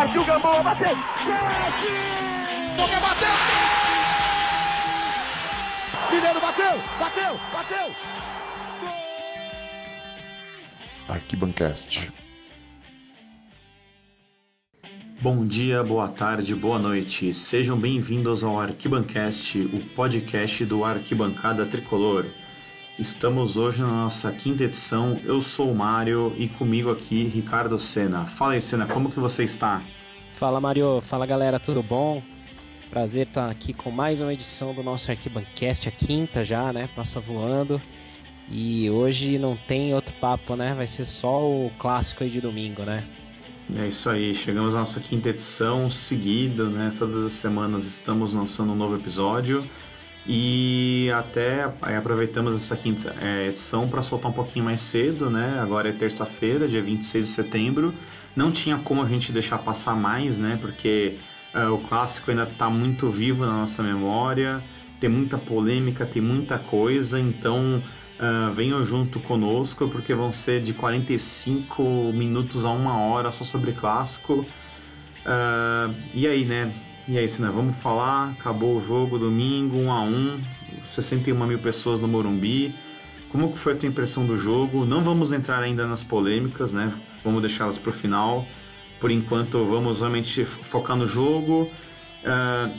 Partiu Gamboa, bateu! Chute! Boca bateu! Mineiro bateu! Bateu! Bateu! Arquibancast. Bom dia, boa tarde, boa noite. Sejam bem-vindos ao Arquibancast, o podcast do Arquibancada Tricolor. Estamos hoje na nossa quinta edição. Eu sou o Mário e comigo aqui Ricardo Sena. Fala aí, Sena, como que você está? Fala, Mário. Fala, galera, tudo bom? Prazer estar aqui com mais uma edição do nosso Arquibancast, a quinta já, né? Passa voando. E hoje não tem outro papo, né? Vai ser só o clássico aí de domingo, né? É isso aí, chegamos à nossa quinta edição seguida, né? Todas as semanas estamos lançando um novo episódio. E até aproveitamos essa quinta é, edição para soltar um pouquinho mais cedo, né? Agora é terça-feira, dia 26 de setembro. Não tinha como a gente deixar passar mais, né? Porque é, o clássico ainda está muito vivo na nossa memória, tem muita polêmica, tem muita coisa, então uh, venham junto conosco, porque vão ser de 45 minutos a uma hora só sobre clássico. Uh, e aí, né? E é isso, né? Vamos falar. Acabou o jogo domingo, 1 a 1 61 mil pessoas no Morumbi. Como foi a tua impressão do jogo? Não vamos entrar ainda nas polêmicas, né? Vamos deixá-las para o final. Por enquanto, vamos realmente focar no jogo. Uh,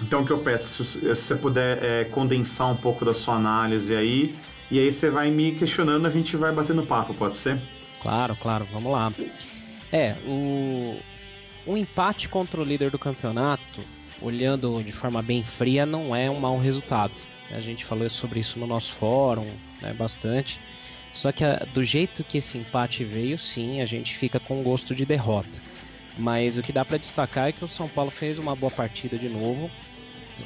então, o que eu peço, se você puder é, condensar um pouco da sua análise aí, e aí você vai me questionando, a gente vai batendo papo, pode ser? Claro, claro, vamos lá. É, o, um empate contra o líder do campeonato, olhando de forma bem fria, não é um mau resultado. A gente falou sobre isso no nosso fórum, né, bastante. Só que a, do jeito que esse empate veio, sim, a gente fica com gosto de derrota. Mas o que dá para destacar é que o São Paulo fez uma boa partida de novo.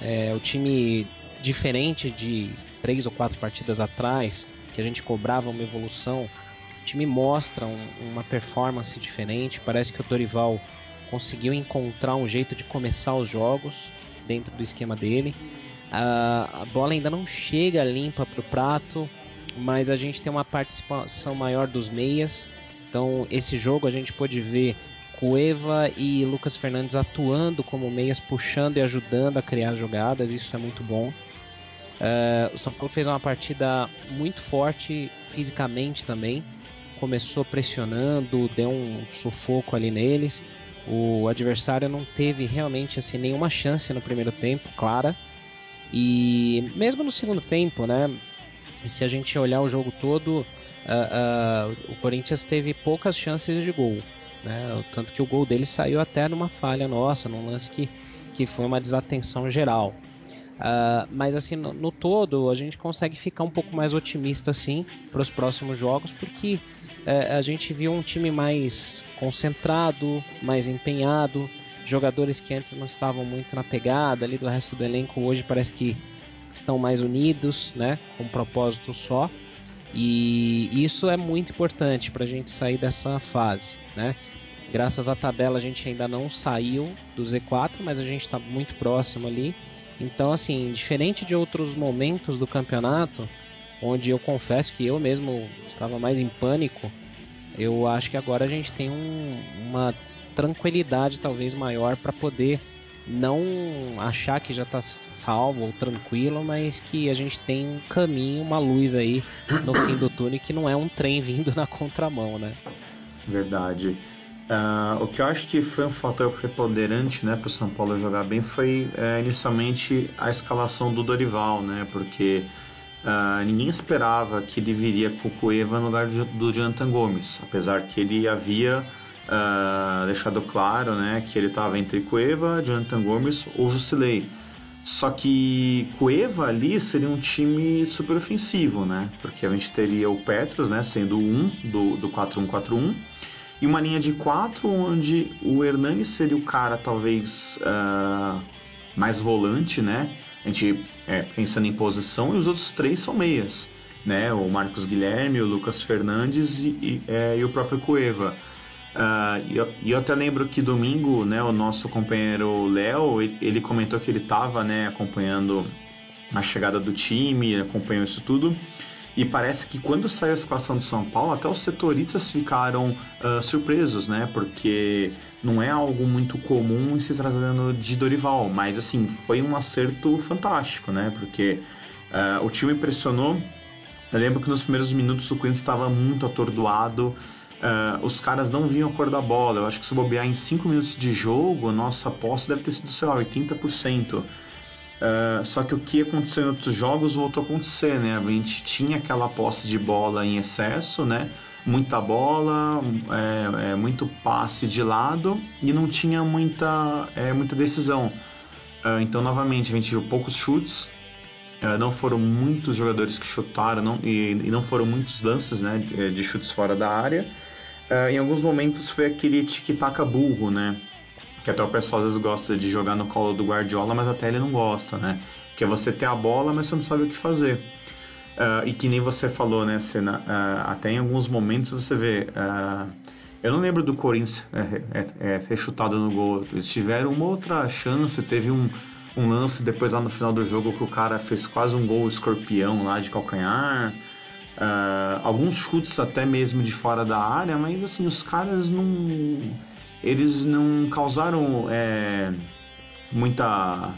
É, o time diferente de três ou quatro partidas atrás, que a gente cobrava uma evolução, o time mostra um, uma performance diferente. Parece que o Dorival conseguiu encontrar um jeito de começar os jogos dentro do esquema dele. A, a bola ainda não chega limpa para o prato, mas a gente tem uma participação maior dos meias. Então, esse jogo a gente pôde ver Cueva e Lucas Fernandes atuando como meias, puxando e ajudando a criar jogadas, isso é muito bom. Uh, o São Paulo fez uma partida muito forte fisicamente também. Começou pressionando, deu um sufoco ali neles. O adversário não teve realmente assim nenhuma chance no primeiro tempo, clara. E mesmo no segundo tempo, né? Se a gente olhar o jogo todo, uh, uh, o Corinthians teve poucas chances de gol. Né? Tanto que o gol dele saiu até numa falha nossa, num lance que, que foi uma desatenção geral. Uh, mas assim, no, no, todo, a gente consegue ficar um pouco mais otimista assim para os próximos jogos, porque é, a gente viu um time mais concentrado, mais empenhado, jogadores que antes não estavam muito na pegada ali do resto do elenco hoje parece que estão mais unidos, né, com um propósito só. E isso é muito importante para a gente sair dessa fase, né? Graças à tabela a gente ainda não saiu do Z4, mas a gente está muito próximo ali. Então, assim, diferente de outros momentos do campeonato, onde eu confesso que eu mesmo estava mais em pânico, eu acho que agora a gente tem um, uma tranquilidade talvez maior para poder não achar que já está salvo ou tranquilo, mas que a gente tem um caminho, uma luz aí no fim do túnel que não é um trem vindo na contramão, né? Verdade. Uh, o que eu acho que foi um fator preponderante né, para o São Paulo jogar bem foi é, inicialmente a escalação do Dorival, né? Porque Uh, ninguém esperava que ele viria com o Cueva no lugar do Jonathan Gomes, apesar que ele havia uh, deixado claro né, que ele estava entre Cueva, Jonathan Gomes ou Jusilei. Só que Cueva ali seria um time super ofensivo, né? Porque a gente teria o Petros, né, sendo um do, do 4-1-4-1, e uma linha de quatro onde o Hernani seria o cara talvez uh, mais volante, né? A gente é, pensando em posição, e os outros três são meias, né? O Marcos Guilherme, o Lucas Fernandes e, e, é, e o próprio Cueva. Uh, e eu, eu, até lembro que domingo, né, o nosso companheiro Léo, ele comentou que ele estava né, acompanhando a chegada do time, acompanhou isso tudo. E parece que quando saiu a escalação do São Paulo, até os setoristas ficaram uh, surpresos, né? Porque não é algo muito comum se tratando de Dorival, mas assim, foi um acerto fantástico, né? Porque uh, o time impressionou. Eu lembro que nos primeiros minutos o Corinthians estava muito atordoado. Uh, os caras não vinham a cor da bola. Eu acho que se bobear em 5 minutos de jogo, nossa posse deve ter sido, sei lá, 80%. Uh, só que o que aconteceu em outros jogos voltou a acontecer, né? A gente tinha aquela posse de bola em excesso, né? Muita bola, é, é, muito passe de lado e não tinha muita, é, muita decisão. Uh, então, novamente, a gente viu poucos chutes, uh, não foram muitos jogadores que chutaram não, e, e, não foram muitos lances né, de, de chutes fora da área. em alguns momentos foi aquele tic-tac burro, né? Que até o pessoal às vezes gosta de jogar no colo do Guardiola, mas até ele não gosta, né? Que é você ter a bola, mas você não sabe o que fazer. Uh, e que nem você falou, né, Senna, uh, até em alguns momentos você vê. Uh, eu não lembro do Corinthians é, é, é, ter chutado no gol. Eles tiveram uma outra chance, teve um, um lance depois lá no final do jogo que o cara fez quase um gol escorpião lá de calcanhar. alguns chutes até mesmo de fora da área, mas assim, os caras não eles não causaram é, muita.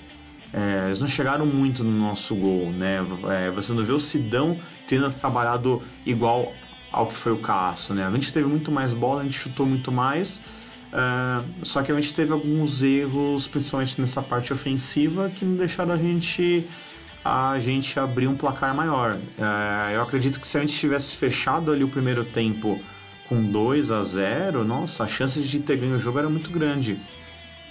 É, eles não chegaram muito no nosso gol, né? É, você não vê o Sidão tendo trabalhado igual ao que foi o Cássio, né? A gente teve muito mais bola, a gente chutou muito mais, é, só que a gente teve alguns erros, principalmente nessa parte ofensiva, que não deixaram a gente a gente abrir um placar maior. É, eu acredito que se a gente tivesse fechado ali o primeiro tempo com 2 a 0 nossa, a chance de ter ganho o jogo era muito grande.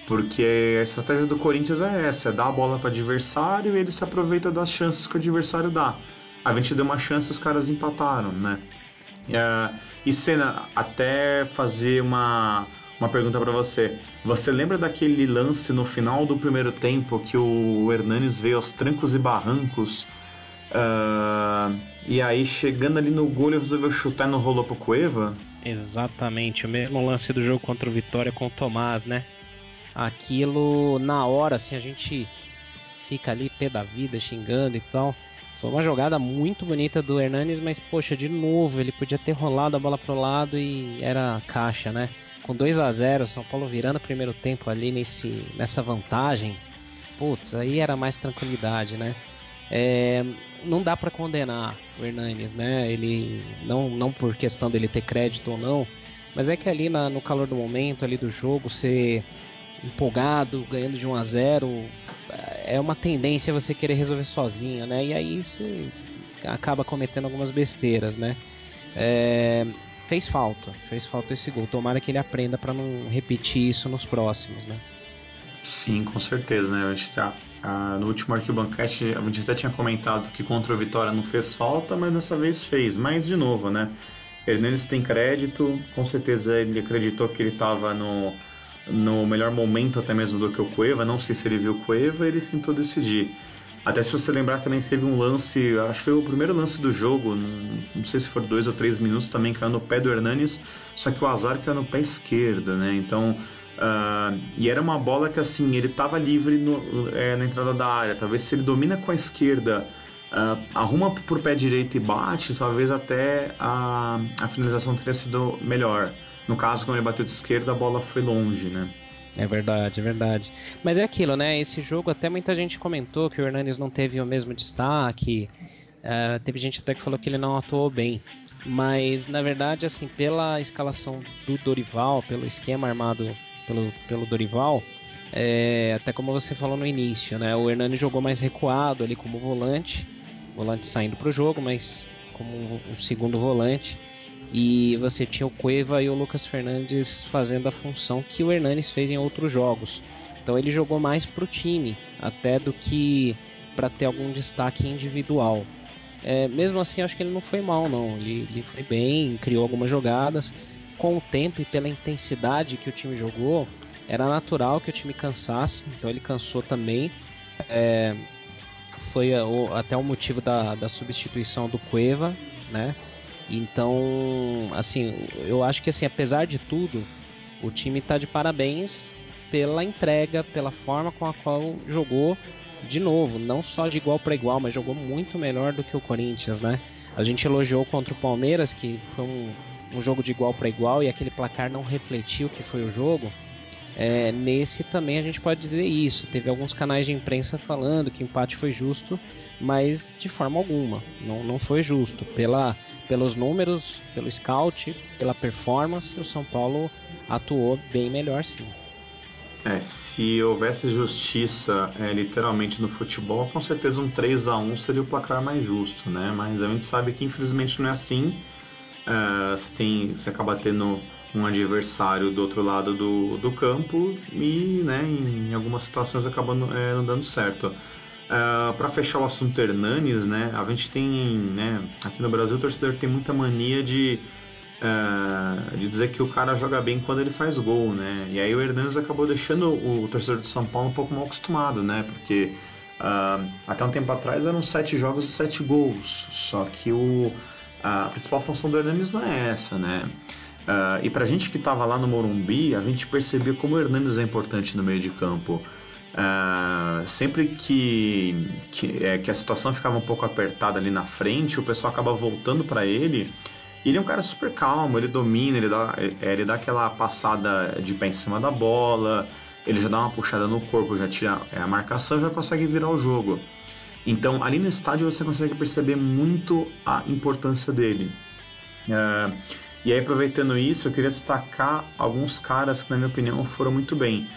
Porque a estratégia do Corinthians é essa: é dar a bola para o adversário e ele se aproveita das chances que o adversário dá. A gente deu uma chance os caras empataram, né? É, e Senna, até fazer uma, uma pergunta para você. Você lembra daquele lance no final do primeiro tempo que o Hernanes veio aos trancos e barrancos? Uh, e aí, chegando ali no gol, ele resolveu chutar e não rolou pro Cueva? Exatamente, o mesmo lance do jogo contra o Vitória com o Tomás, né? Aquilo, na hora, assim, a gente fica ali pé da vida, xingando e tal. Foi uma jogada muito bonita do Hernanes, mas poxa, de novo, ele podia ter rolado a bola pro lado e era caixa, né? Com 2 a 0 São Paulo virando o primeiro tempo ali nesse, nessa vantagem. Putz, aí era mais tranquilidade, né? É, não dá para condenar o Hernanes, né? Ele não, não por questão dele ter crédito ou não, mas é que ali na, no calor do momento, ali do jogo, ser empolgado, ganhando de 1 a 0, é uma tendência você querer resolver sozinho, né? E aí você acaba cometendo algumas besteiras, né? É, fez falta, fez falta esse gol. Tomara que ele aprenda para não repetir isso nos próximos, né? Sim, com certeza, né? A gente tá ah, no último Arquibancast a gente até tinha comentado que contra o Vitória não fez falta, mas dessa vez fez. Mas de novo, né? Hernandes tem crédito, com certeza ele acreditou que ele estava no, no melhor momento até mesmo do que o Cueva. Não sei se ele viu o Cueva, ele tentou decidir. Até se você lembrar, também teve um lance, acho que foi o primeiro lance do jogo, não, não sei se for dois ou três minutos, também caiu no pé do Hernanes, só que o azar caiu no pé esquerdo, né? Então Uh, e era uma bola que assim ele estava livre no, é, na entrada da área. Talvez se ele domina com a esquerda, uh, arruma por pé direito e bate, talvez até a, a finalização teria sido melhor. No caso, quando ele bateu de esquerda, a bola foi longe, né? É verdade, é verdade. Mas é aquilo, né? Esse jogo, até muita gente comentou que o Hernanes não teve o mesmo destaque. Uh, teve gente até que falou que ele não atuou bem. Mas, na verdade, assim, pela escalação do Dorival, pelo esquema armado pelo, pelo Dorival, é, até como você falou no início, né? O Hernani jogou mais recuado ali como volante, volante saindo para o jogo, mas como um, um, segundo volante. E você tinha o Cueva e o Lucas Fernandes fazendo a função que o Hernanes fez em outros jogos. Então ele jogou mais para o time, até do que para ter algum destaque individual. É, mesmo assim, acho que ele não foi mal, não. Ele, ele foi bem, criou algumas jogadas com o tempo e pela intensidade que o time jogou, era natural que o time cansasse, então ele cansou também. É, foi até o motivo da, da substituição do Cueva, né? Então, assim, eu acho que assim, apesar de tudo, o time está de parabéns pela entrega, pela forma com a qual jogou de novo, não só de igual para igual, mas jogou muito melhor do que o Corinthians, né? A gente elogiou contra o Palmeiras, que foi um, um jogo de igual para igual e aquele placar não refletiu o que foi o jogo. É, nesse também a gente pode dizer isso. Teve alguns canais de imprensa falando que o empate foi justo, mas de forma alguma. Não, não foi justo. Pela, pelos números, pelo scout, pela performance, o São Paulo atuou bem melhor sim. É, se houvesse justiça é, literalmente no futebol, com certeza um 3 a 1 seria o placar mais justo, né? Mas a gente sabe que infelizmente não é assim. É, você, tem, você acaba tendo um adversário do outro lado do, do campo e né, em algumas situações acaba é, não dando certo. Uh, é, para fechar o assunto Hernanes, né, a gente tem, né, aqui no Brasil o torcedor tem muita mania de, uh, de dizer que o cara joga bem quando ele faz gol, né, e aí o Hernanes acabou deixando o, torcedor de São Paulo um pouco mal acostumado, né, porque uh, até um tempo atrás eram sete jogos e sete gols, só que o, a principal função do Hernanes não é essa, né, Uh, e para a gente que estava lá no Morumbi, a gente percebeu como o Hernandes é importante no meio de campo. Uh, sempre que, que, é, que, a situação ficava um pouco apertada ali na frente, o pessoal acaba voltando para ele. Ele é um cara super calmo, ele domina, ele dá, é, ele dá aquela passada de pé em cima da bola, ele já dá uma puxada no corpo, já tira é, a marcação já consegue virar o jogo. Então, ali no estádio você consegue perceber muito a importância dele. Uh, e aí, aproveitando isso, eu queria destacar alguns caras que, na minha opinião, foram muito bem.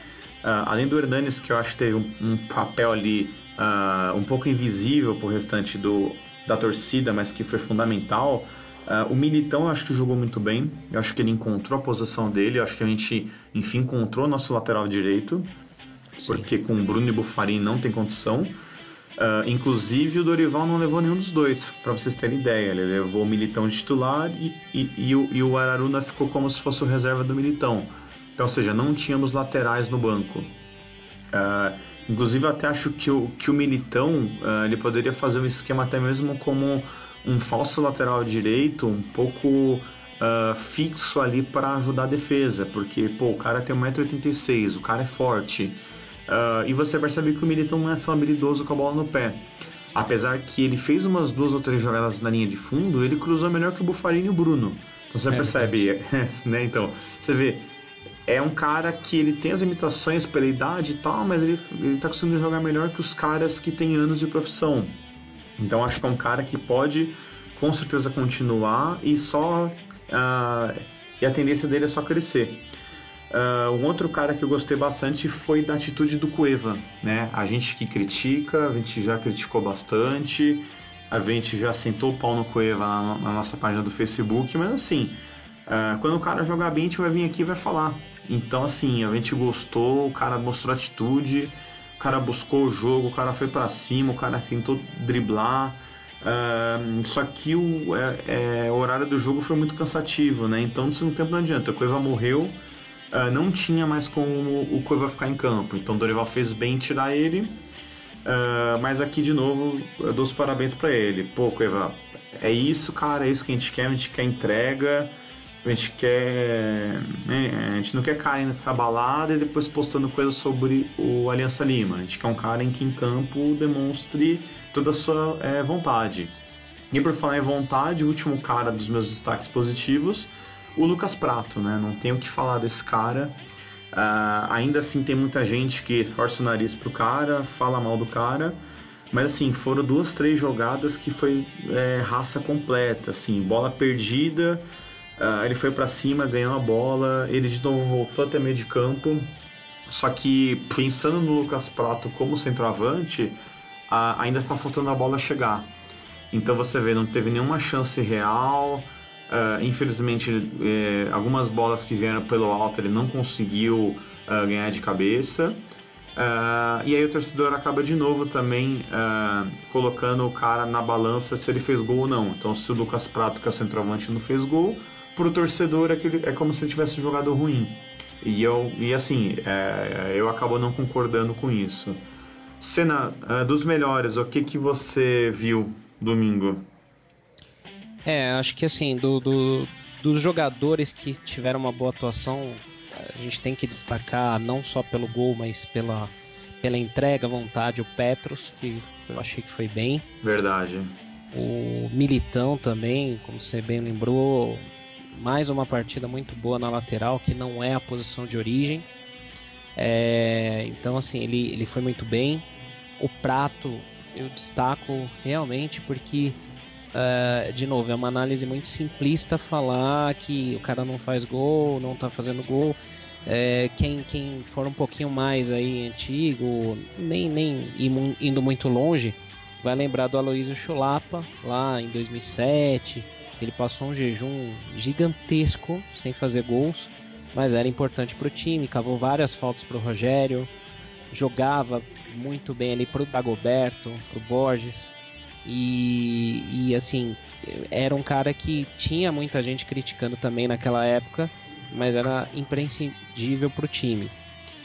Uh, além do Hernanes, que eu acho que teve um, um papel ali uh, um pouco invisível para o restante do, da torcida, mas que foi fundamental. Uh, o Militão eu acho que jogou muito bem. Eu acho que ele encontrou a posição dele. Eu acho que a gente, enfim, encontrou nosso lateral direito. Sim. Porque com o Bruno e Bufarin não tem condição. Uh, inclusive o Dorival não levou nenhum dos dois, para vocês terem ideia. Ele levou o Militão de titular e, e, e, o, e, o, Araruna ficou como se fosse o reserva do Militão. Então, ou seja, não tínhamos laterais no banco. Uh, inclusive, até acho que o, que o Militão uh, ele poderia fazer um esquema até mesmo como um falso lateral direito, um pouco fixo ali para ajudar a defesa, porque pô, o cara tem 1,86m, o cara é forte. Uh, e você percebe que o Militão não é tão habilidoso com a bola no pé. Apesar que ele fez umas duas ou três jogadas na linha de fundo, ele cruzou melhor que o Bufarini e o Bruno. Então você é, percebe, é, né? Então, você vê, é um cara que ele tem as limitações pela idade e tal, mas ele, ele tá conseguindo jogar melhor que os caras que têm anos de profissão. Então acho que é um cara que pode com certeza continuar e só. Uh, e a tendência dele é só crescer. Uh, um outro cara que eu gostei bastante foi da atitude do Cueva, né? A gente que critica, a gente já criticou bastante, a gente já sentou o pau no Cueva na, na nossa página do Facebook, mas assim, uh, quando o cara jogar bem, a gente vai vir aqui e vai falar. Então, assim, a gente gostou, o cara mostrou atitude, o cara buscou o jogo, o cara foi para cima, o cara tentou driblar. Uh, só que o, é, é, o horário do jogo foi muito cansativo, né? Então no segundo tempo não adianta. O Cueva morreu, uh, não tinha mais como o Cueva ficar em campo. Então Dorival fez bem tirar ele. Uh, mas aqui de novo eu dou os parabéns para ele. Pô, Cueva, é isso, cara, é isso que a gente quer, a gente quer entrega, a gente quer. Né, a gente não quer cair na balada e depois postando coisas sobre o Aliança Lima. A gente quer um cara em que em campo demonstre toda a sua é, vontade. E por falar em vontade, o último cara dos meus destaques positivos o Lucas Prato, né? Não tenho o que falar desse cara. Uh, ainda assim tem muita gente que força o nariz pro cara, fala mal do cara, mas assim, foram duas, três jogadas que foi é, raça completa, assim, bola perdida, uh, ele foi para cima, ganhou a bola, ele de novo voltou até meio de campo, só que pensando no Lucas Prato como centroavante, uh, ainda está faltando a bola chegar. Então você vê, não teve nenhuma chance real, Uh, infelizmente, uh, algumas bolas que vieram pelo alto ele não conseguiu uh, ganhar de cabeça. Ah, e aí o torcedor acaba de novo também colocando o cara na balança se ele fez gol ou não. Então, se o Lucas Prato, que é o centroavante, não fez gol, para o torcedor é, que é como se ele tivesse jogado ruim. E, eu, e assim, é, eu acabo não concordando com isso. Cena dos melhores, o que, que você viu domingo? É, acho que assim, do, do, dos jogadores que tiveram uma boa atuação, a gente tem que destacar não só pelo gol, mas pela, pela entrega, vontade, o Petros, que eu achei que foi bem. Verdade. O Militão também, como você bem lembrou, mais uma partida muito boa na lateral, que não é a posição de origem. É, então, assim, ele, ele foi muito bem. O Prato eu destaco realmente porque, uh, de novo, é uma análise muito simplista falar que o cara não faz gol, não tá fazendo gol. É, quem, quem for um pouquinho mais aí antigo, nem, nem indo muito longe, vai lembrar do Aloysio Chulapa lá em 2007. Ele passou um jejum gigantesco sem fazer gols, mas era importante para o time. Cavou várias faltas para o Rogério, jogava muito bem ali para o Dagoberto, para o Borges. E, e assim, era um cara que tinha muita gente criticando também naquela época, mas era imprescindível para o time.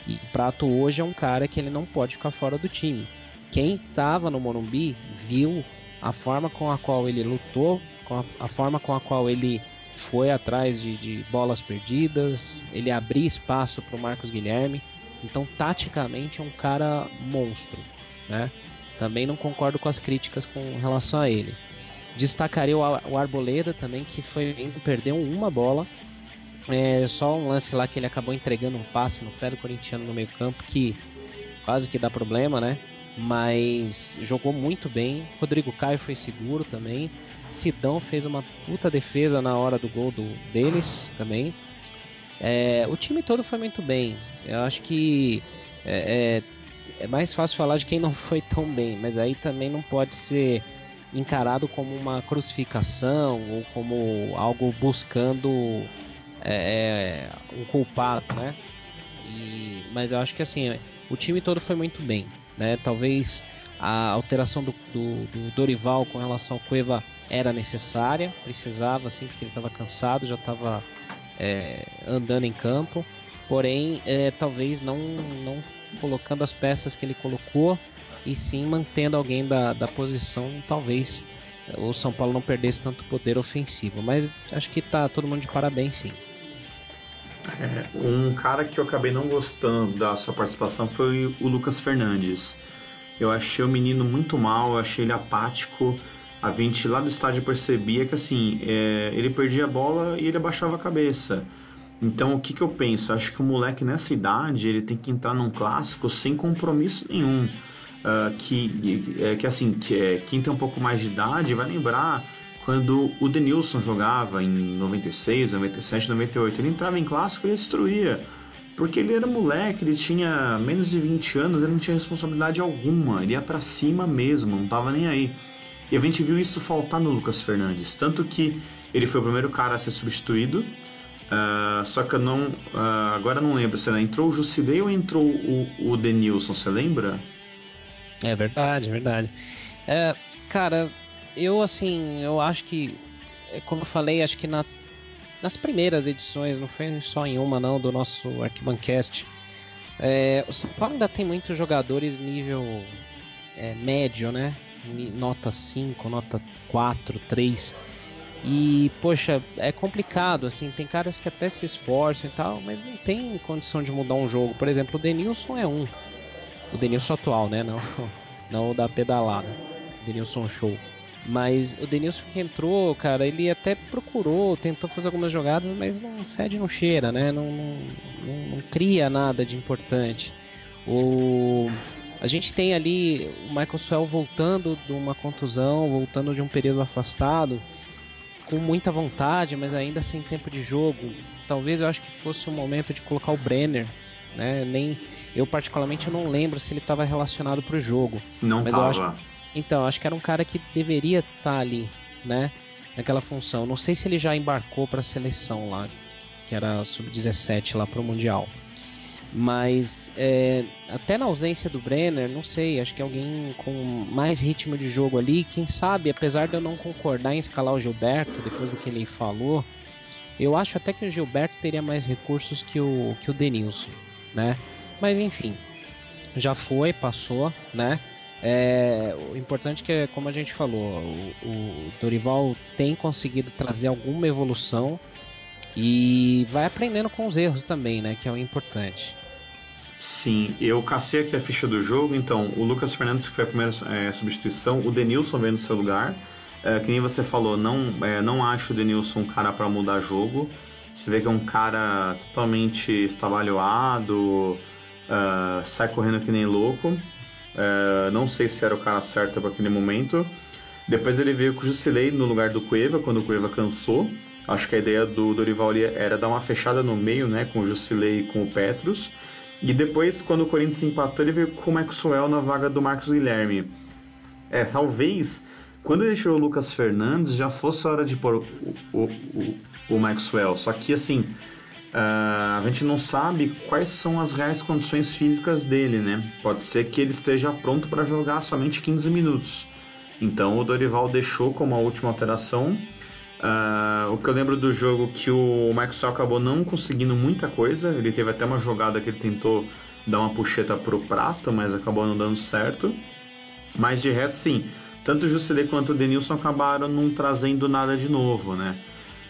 E Prato hoje é um cara que ele não pode ficar fora do time. Quem estava no Morumbi viu a forma com a qual ele lutou, com a, a forma com a qual ele foi atrás de, de bolas perdidas, ele abria espaço para o Marcos Guilherme. Então, taticamente, é um cara monstro. Né? Também não concordo com as críticas com relação a ele. Destacaria o, Arboleda também, que foi perdeu uma bola. É só um lance lá que ele acabou entregando um passe no pé do corintiano no meio campo que quase que dá problema, né? mas jogou muito bem. Rodrigo Caio foi seguro também. Sidão fez uma puta defesa na hora do gol do, deles também. É, o time todo foi muito bem. Eu acho que é, é, é, mais fácil falar de quem não foi tão bem, mas aí também não pode ser encarado como uma crucificação ou como algo buscando é, é, um culpado, né? E, mas eu acho que assim, o time todo foi muito bem. Né? Talvez a alteração do, do, do Dorival com relação ao Cueva era necessária, precisava, assim, porque ele estava cansado, já estava é, andando em campo. Porém, é, talvez não, não colocando as peças que ele colocou e sim mantendo alguém da, da posição, talvez o São Paulo não perdesse tanto poder ofensivo. Mas acho que tá todo mundo de parabéns, sim. É, um cara que eu acabei não gostando da sua participação foi o Lucas Fernandes. Eu achei o menino muito mal, eu achei ele apático. A gente lá do estádio percebia que assim, é, ele perdia a bola e ele abaixava a cabeça. Então o que, que eu penso? Acho que o moleque nessa idade ele tem que entrar num clássico sem compromisso nenhum. Uh, que, é, que assim, que, é, quem tem um pouco mais de idade vai lembrar quando o Denilson jogava em 96, 97, 98. Ele entrava em clássico e destruía. Porque ele era moleque, ele tinha menos de 20 anos, ele não tinha responsabilidade alguma, ele ia para cima mesmo, não tava nem aí. E a gente viu isso faltar no Lucas Fernandes, tanto que ele foi o primeiro cara a ser substituído. Uh, só que eu não. Uh, agora não lembro se entrou o Jusilei ou entrou o, o Denilson, você lembra? É verdade, é verdade. É, cara, eu assim, eu acho que, é, como eu falei, acho que na, nas primeiras edições, não foi só em uma não, do nosso Arquibancast, é, o São Paulo ainda tem muitos jogadores nível é, médio, né? Nota 5, nota 4, 3. E, poxa, é complicado, assim, tem caras que até se esforçam e tal, mas não tem condição de mudar um jogo. Por exemplo, o Denilson é um. O Denilson atual, né? Não, não o da pedalada. Denilson Show. Mas o Denilson que entrou, cara, ele até procurou, tentou fazer algumas jogadas, mas não fede, não cheira, né? Não, não, não, não cria nada de importante. O, a gente tem ali o Michael Swell voltando de uma contusão, voltando de um período afastado, com muita vontade, mas ainda sem tempo de jogo. Talvez eu acho que fosse o momento de colocar o Brenner, né? Nem eu particularmente não lembro se ele estava relacionado para o jogo. Não mas tava. eu acho então, acho que era um cara que deveria estar tá ali, né? Naquela função. Não sei se ele já embarcou para a seleção lá, que era sub-17 lá para o Mundial. Mas é, até na ausência do Brenner, não sei, acho que alguém com mais ritmo de jogo ali, quem sabe, apesar de eu não concordar em escalar o Gilberto, depois do que ele falou, eu acho até que o Gilberto teria mais recursos que o, que o Denilson, né? Mas enfim, já foi, passou, né? É, o importante é que, como a gente falou, o, o Dorival tem conseguido trazer alguma evolução e vai aprendendo com os erros também, né? Que é o importante. Sim, eu cacei aqui a ficha do jogo, então o Lucas Fernandes que foi a primeira é, substituição, o Denilson veio no seu lugar. É, que nem você falou, não, é, não acho o Denilson um cara para mudar jogo. Você vê que é um cara totalmente estabalhoado, uh, sai correndo que nem louco. Uh, não sei se era o cara certo para aquele momento. Depois ele veio com o Jusilei no lugar do Cueva, quando o Cueva cansou. Acho que a ideia do Dorival era dar uma fechada no meio, né, com o Jusilei e com o Petros. E depois, quando o Corinthians empatou, ele veio com o Maxwell na vaga do Marcos Guilherme. É, talvez quando ele tirou o Lucas Fernandes já fosse a hora de pôr o, o, o, o Maxwell. Só que assim, uh, a gente não sabe quais são as reais condições físicas dele, né? Pode ser que ele esteja pronto para jogar somente 15 minutos. Então o Dorival deixou como a última alteração. Uh, o que eu lembro do jogo que o Maxwell acabou não conseguindo muita coisa. Ele teve até uma jogada que ele tentou dar uma puxeta pro prato, mas acabou não dando certo. Mas de resto, sim, tanto o Jusilei quanto o Denilson acabaram não trazendo nada de novo, né?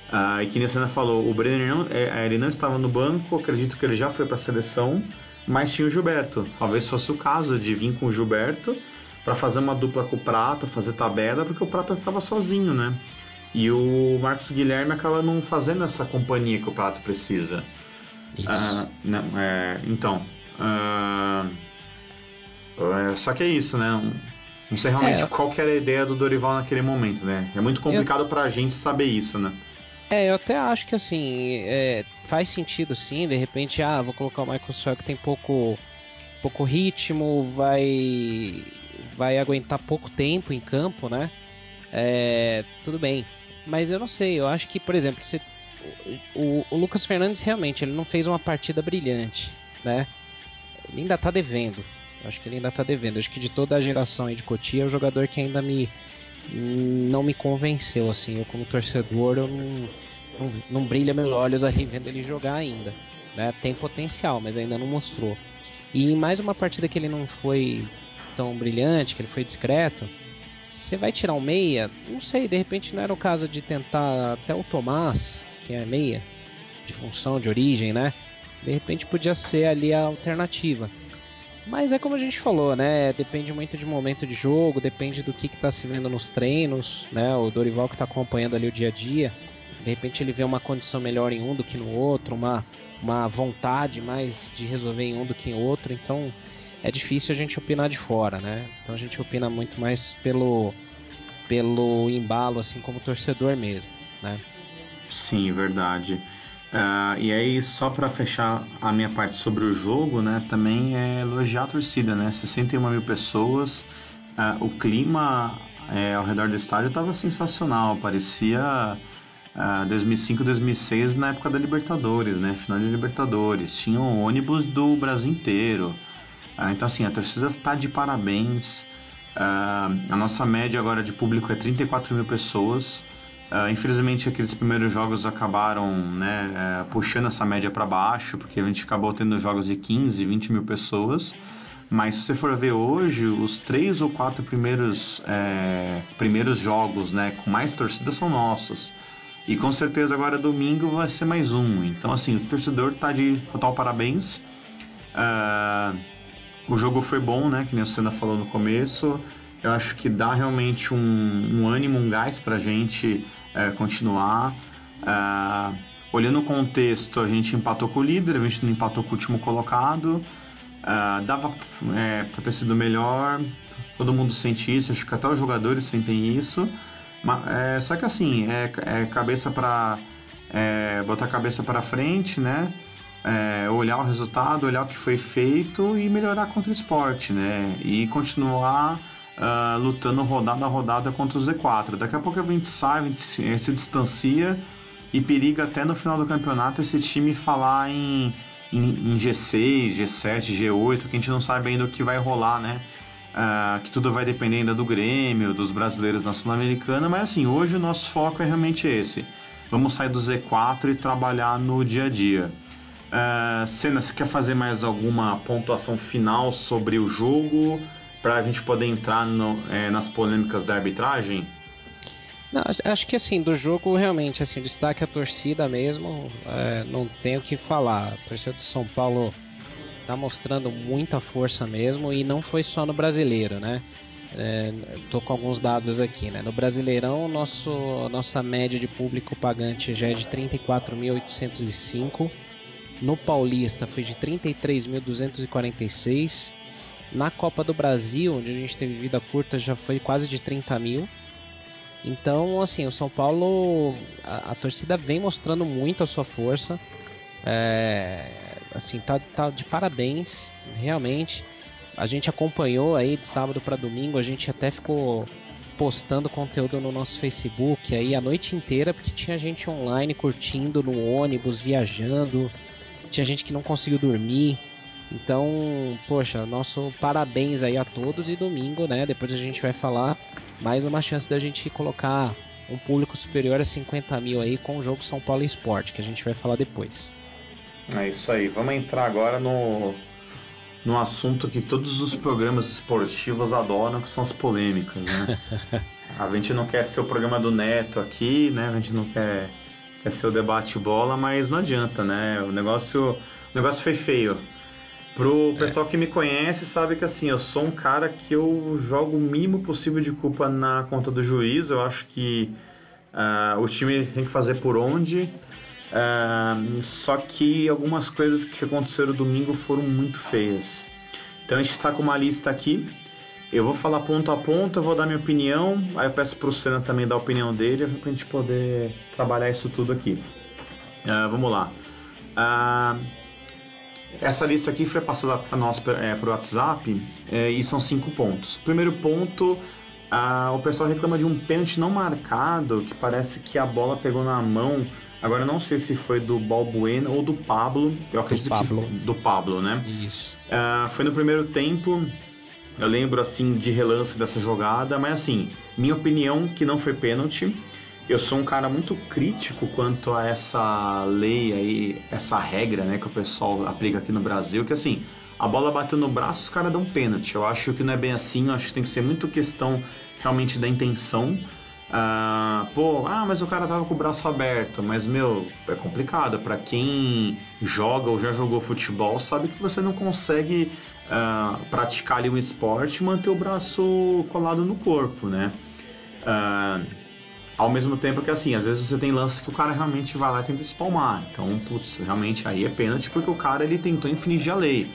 Ah, e que nem você falou, o Brenner não, é, ele não estava no banco, acredito que ele já foi para a seleção, mas tinha o Gilberto. Talvez fosse o caso de vir com o Gilberto para fazer uma dupla com o Prata, fazer tabela, porque o Prata estava sozinho, né? E o Marcos Guilherme acaba não fazendo essa companhia que o Prato precisa. Isso. Ah, não, é, então. Ah, é, só que é isso, né? Não sei realmente é, qual era a ideia do Dorival naquele momento, né? É muito complicado eu... pra gente saber isso, né? É, eu até acho que assim, é, faz sentido sim, de repente, ah, vou colocar o Michael Sewell que tem pouco, pouco ritmo, vai, vai aguentar pouco tempo em campo, né? É, tudo bem. Mas eu não sei, eu acho que, por exemplo, você, o, o, Lucas Fernandes realmente ele não fez uma partida brilhante, né? Ele ainda tá devendo. Acho que ele ainda tá devendo. Acho que de toda a geração aí de Cotia é o jogador que ainda me não me convenceu assim. Eu como torcedor eu não, não, não brilha meus olhos ali vendo ele jogar ainda. Né? Tem potencial, mas ainda não mostrou. E em mais uma partida que ele não foi tão brilhante, que ele foi discreto, você vai tirar um meia? Não sei, de repente não era o caso de tentar até o Tomás, que é meia, de função, de origem, né? De repente podia ser ali a alternativa. Mas é como a gente falou, né? Depende muito de momento de jogo, depende do que está se vendo nos treinos, né? O Dorival que está acompanhando ali o dia a dia, de repente ele vê uma condição melhor em um do que no outro, uma, uma vontade mais de resolver em um do que em outro, então é difícil a gente opinar de fora, né? Então a gente opina muito mais pelo, pelo embalo, assim como torcedor mesmo, né? Sim, verdade. Uh, e aí, só para fechar a minha parte sobre o jogo, né, também é elogiar a torcida, né? 61 mil pessoas, uh, o clima é, ao redor do estádio estava sensacional, parecia uh, 2005, 2006 na época da Libertadores, né? Final de Libertadores, tinha um ônibus do Brasil inteiro. Uh, então, assim, a torcida tá de parabéns. a nossa média agora de público é 34 mil pessoas. Uh, infelizmente, aqueles primeiros jogos acabaram né, uh, puxando essa média para baixo, porque a gente acabou tendo jogos de 15, 20 mil pessoas. Mas se você for ver hoje, os três ou quatro primeiros, é, primeiros jogos né, com mais torcida são nossos. E com certeza agora domingo vai ser mais um. Então, assim, o torcedor está de total parabéns. Uh, o jogo foi bom, né? Que nem o Senna falou no começo. Eu acho que dá realmente um, um ânimo, um gás para a gente é, continuar. É, olhando o contexto, a gente empatou com o líder, a gente não empatou com o último colocado. É, dava é, para ter sido melhor, todo mundo sente isso, acho que até os jogadores sentem isso. Mas, é, só que assim, é, é cabeça para é, botar a cabeça para frente, né? É, olhar o resultado, olhar o que foi feito e melhorar contra o esporte, né? E continuar uh, lutando rodada a rodada contra o Z4. Daqui a pouco a gente sai, a gente se, eh, se distancia e periga até no final do campeonato esse time falar em, em, em, G6, G7, G8, que a gente não sabe ainda o que vai rolar, né? Uh, que tudo vai depender ainda do Grêmio, dos brasileiros na Sul-Americana, mas assim, hoje o nosso foco é realmente esse. Vamos sair do Z4 e trabalhar no dia a dia. Uh, Senna, você quer fazer mais alguma pontuação final sobre o jogo? para a gente poder entrar no, é, nas polêmicas da arbitragem? Não, acho que assim, do jogo realmente, assim, o destaque a torcida mesmo, é, não tenho o que falar. A torcida do São Paulo tá mostrando muita força mesmo e não foi só no brasileiro, né? É, com alguns dados aqui, né? No Brasileirão, nosso, nossa média de público pagante já é de 34.805. No Paulista foi de 33.246. Na Copa do Brasil, onde a gente teve vida curta, já foi quase de 30 mil. Então, assim, o São Paulo, a, a torcida vem mostrando muito a sua força. É, assim, tá, tá de parabéns, realmente. A gente acompanhou aí de sábado para domingo, a gente até ficou postando conteúdo no nosso Facebook aí a noite inteira, porque tinha gente online curtindo no ônibus, viajando, tinha gente que não conseguiu dormir. Então, poxa, nosso parabéns aí a todos e domingo, né? Depois a gente vai falar mais uma chance da gente colocar um público superior a 50 mil aí com o jogo São Paulo Esporte, que a gente vai falar depois. É isso aí. Vamos entrar agora no, no assunto que todos os programas esportivos adoram, que são as polêmicas, né? a gente não quer ser o programa do Neto aqui, né? A gente não quer, ser o debate bola, mas não adianta, né? O negócio, o negócio foi feio. Pro pessoal é. que me conhece sabe que assim, eu sou um cara que eu jogo o mínimo possível de culpa na conta do juiz. Eu acho que uh, o time tem que fazer por onde. Uh, só que algumas coisas que aconteceram domingo foram muito feias. Então a gente está com uma lista aqui. Eu vou falar ponto a ponto, eu vou dar minha opinião. Aí eu peço pro Senna também dar a opinião dele para a gente poder trabalhar isso tudo aqui. Uh, vamos lá. Uh, essa lista aqui foi passada para nós é, para o WhatsApp é, e são cinco pontos. Primeiro ponto, a, o pessoal reclama de um pênalti não marcado, que parece que a bola pegou na mão. Agora eu não sei se foi do Balbuena ou do Pablo. Eu acredito do Pablo. que do Pablo, né? Isso. Foi no primeiro tempo. Eu lembro assim de relance dessa jogada, mas assim, minha opinião que não foi pênalti eu sou um cara muito crítico quanto a essa lei aí, essa regra, né, que o pessoal aplica aqui no Brasil, que assim, a bola bateu no braço, os caras dão pênalti. Eu acho que não é bem assim, eu acho que tem que ser muito questão realmente da intenção. Ah, pô, ah, mas o cara tava com o braço aberto, mas meu, é complicado. Para quem joga ou já jogou futebol, sabe que você não consegue ah, praticar ali um esporte manter o braço colado no corpo, né? Ah, ao mesmo tempo que assim, às vezes você tem lances que o cara realmente vai lá e tenta espalmar. Então, putz, realmente aí é pênalti porque o cara ele tentou infringir a lei.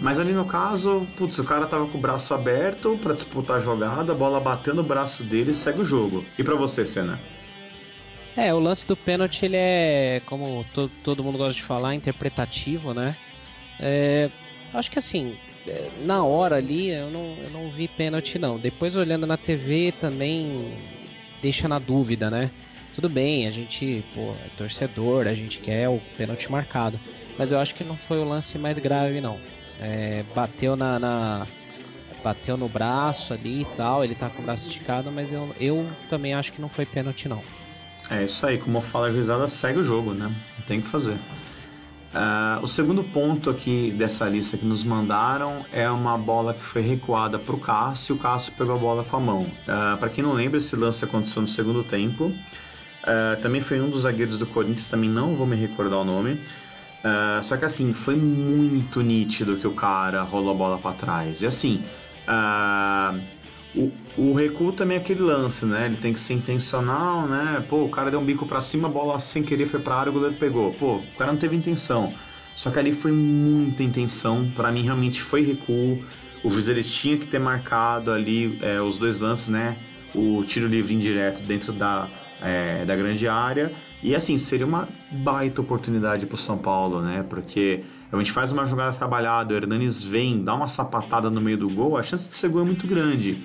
Mas ali no caso, putz, o cara tava com o braço aberto para disputar a jogada, a bola bateu no braço dele e segue o jogo. E para você, Senna? É, o lance do pênalti ele é, como to todo mundo gosta de falar, interpretativo, né? É, acho que assim, é, na hora ali eu não, eu não vi pênalti não. Depois olhando na TV também deixa na dúvida, né? Tudo bem, a gente pô, é torcedor, a gente quer o pênalti marcado, mas eu acho que não foi o lance mais grave, não. É, bateu na, na, bateu no braço ali e tal, ele tá com o braço esticado, mas eu, eu também acho que não foi pênalti, não. É isso aí, como fala a juizada, segue o jogo, né? Tem que fazer. Uh, o segundo ponto aqui dessa lista que nos mandaram é uma bola que foi recuada para o Cássio e o Cássio pegou a bola com a mão. Uh, ah, para quem não lembra, esse lance aconteceu no segundo tempo. Uh, também foi um dos zagueiros do Corinthians, também não vou me recordar o nome. só que assim, foi muito nítido que o cara rolou a bola para trás. E assim, o, o recuo também é aquele lance, né? Ele tem que ser intencional, né? Pô, o cara deu um bico para cima, a bola sem querer foi pra área, o goleiro pegou. Pô, o cara não teve intenção. Só que ali foi muita intenção. Para mim, realmente foi recuo. O juiz eles tinha que ter marcado ali é, os dois lances, né? O tiro livre indireto dentro da, é, da grande área. E assim, seria uma baita oportunidade pro São Paulo, né? Porque a gente faz uma jogada trabalhada, o Hernanes vem, dá uma sapatada no meio do gol, a chance de ser gol é muito grande.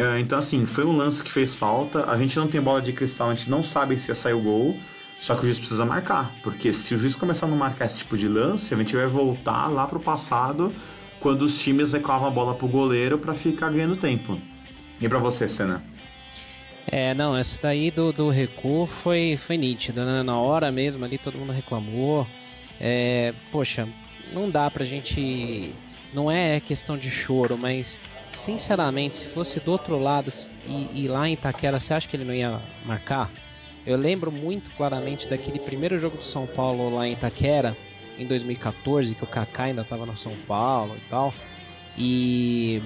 É, então, assim, foi um lance que fez falta. A gente não tem bola de cristal, a gente não sabe se ia sair o gol. Só que o juiz precisa marcar, porque se o juiz começar a não marcar esse tipo de lance, a gente vai voltar lá pro passado, quando os times recuavam a bola pro goleiro para ficar ganhando tempo. E para você, Senna? É, não, essa daí do, do recuo foi, foi nítida, né? Na hora mesmo ali todo mundo reclamou. É, poxa, não dá pra gente. Não é questão de choro, mas sinceramente, se fosse do outro lado e, e, lá em Itaquera, você acha que ele não ia marcar? Eu lembro muito claramente daquele primeiro jogo do São Paulo lá em Itaquera, em 2014, que o Kaká ainda estava no São Paulo e tal. E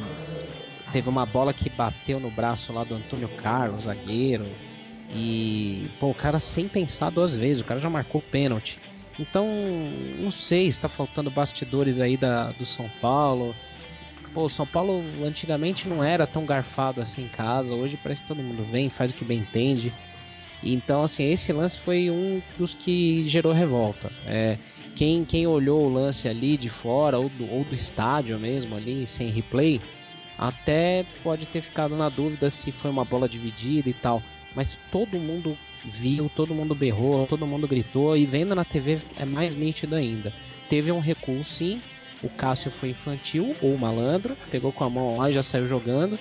teve uma bola que bateu no braço lá do Antônio Carlos, zagueiro. E, pô, o cara sem pensar duas vezes, o cara já marcou pênalti. Então, não sei, está faltando bastidores aí da, do São Paulo. Pô, São Paulo antigamente não era tão garfado assim em casa, hoje parece que todo mundo vem, faz o que bem entende. Então, assim, esse lance foi um dos que gerou revolta. É, quem, quem olhou o lance ali de fora, ou do, ou do estádio mesmo, ali, sem replay, até pode ter ficado na dúvida se foi uma bola dividida e tal. Mas todo mundo viu, todo mundo berrou, todo mundo gritou, e vendo na TV é mais nítido ainda. Teve um recuo sim, o Cássio foi infantil ou malandro, pegou com a mão lá e já saiu jogando.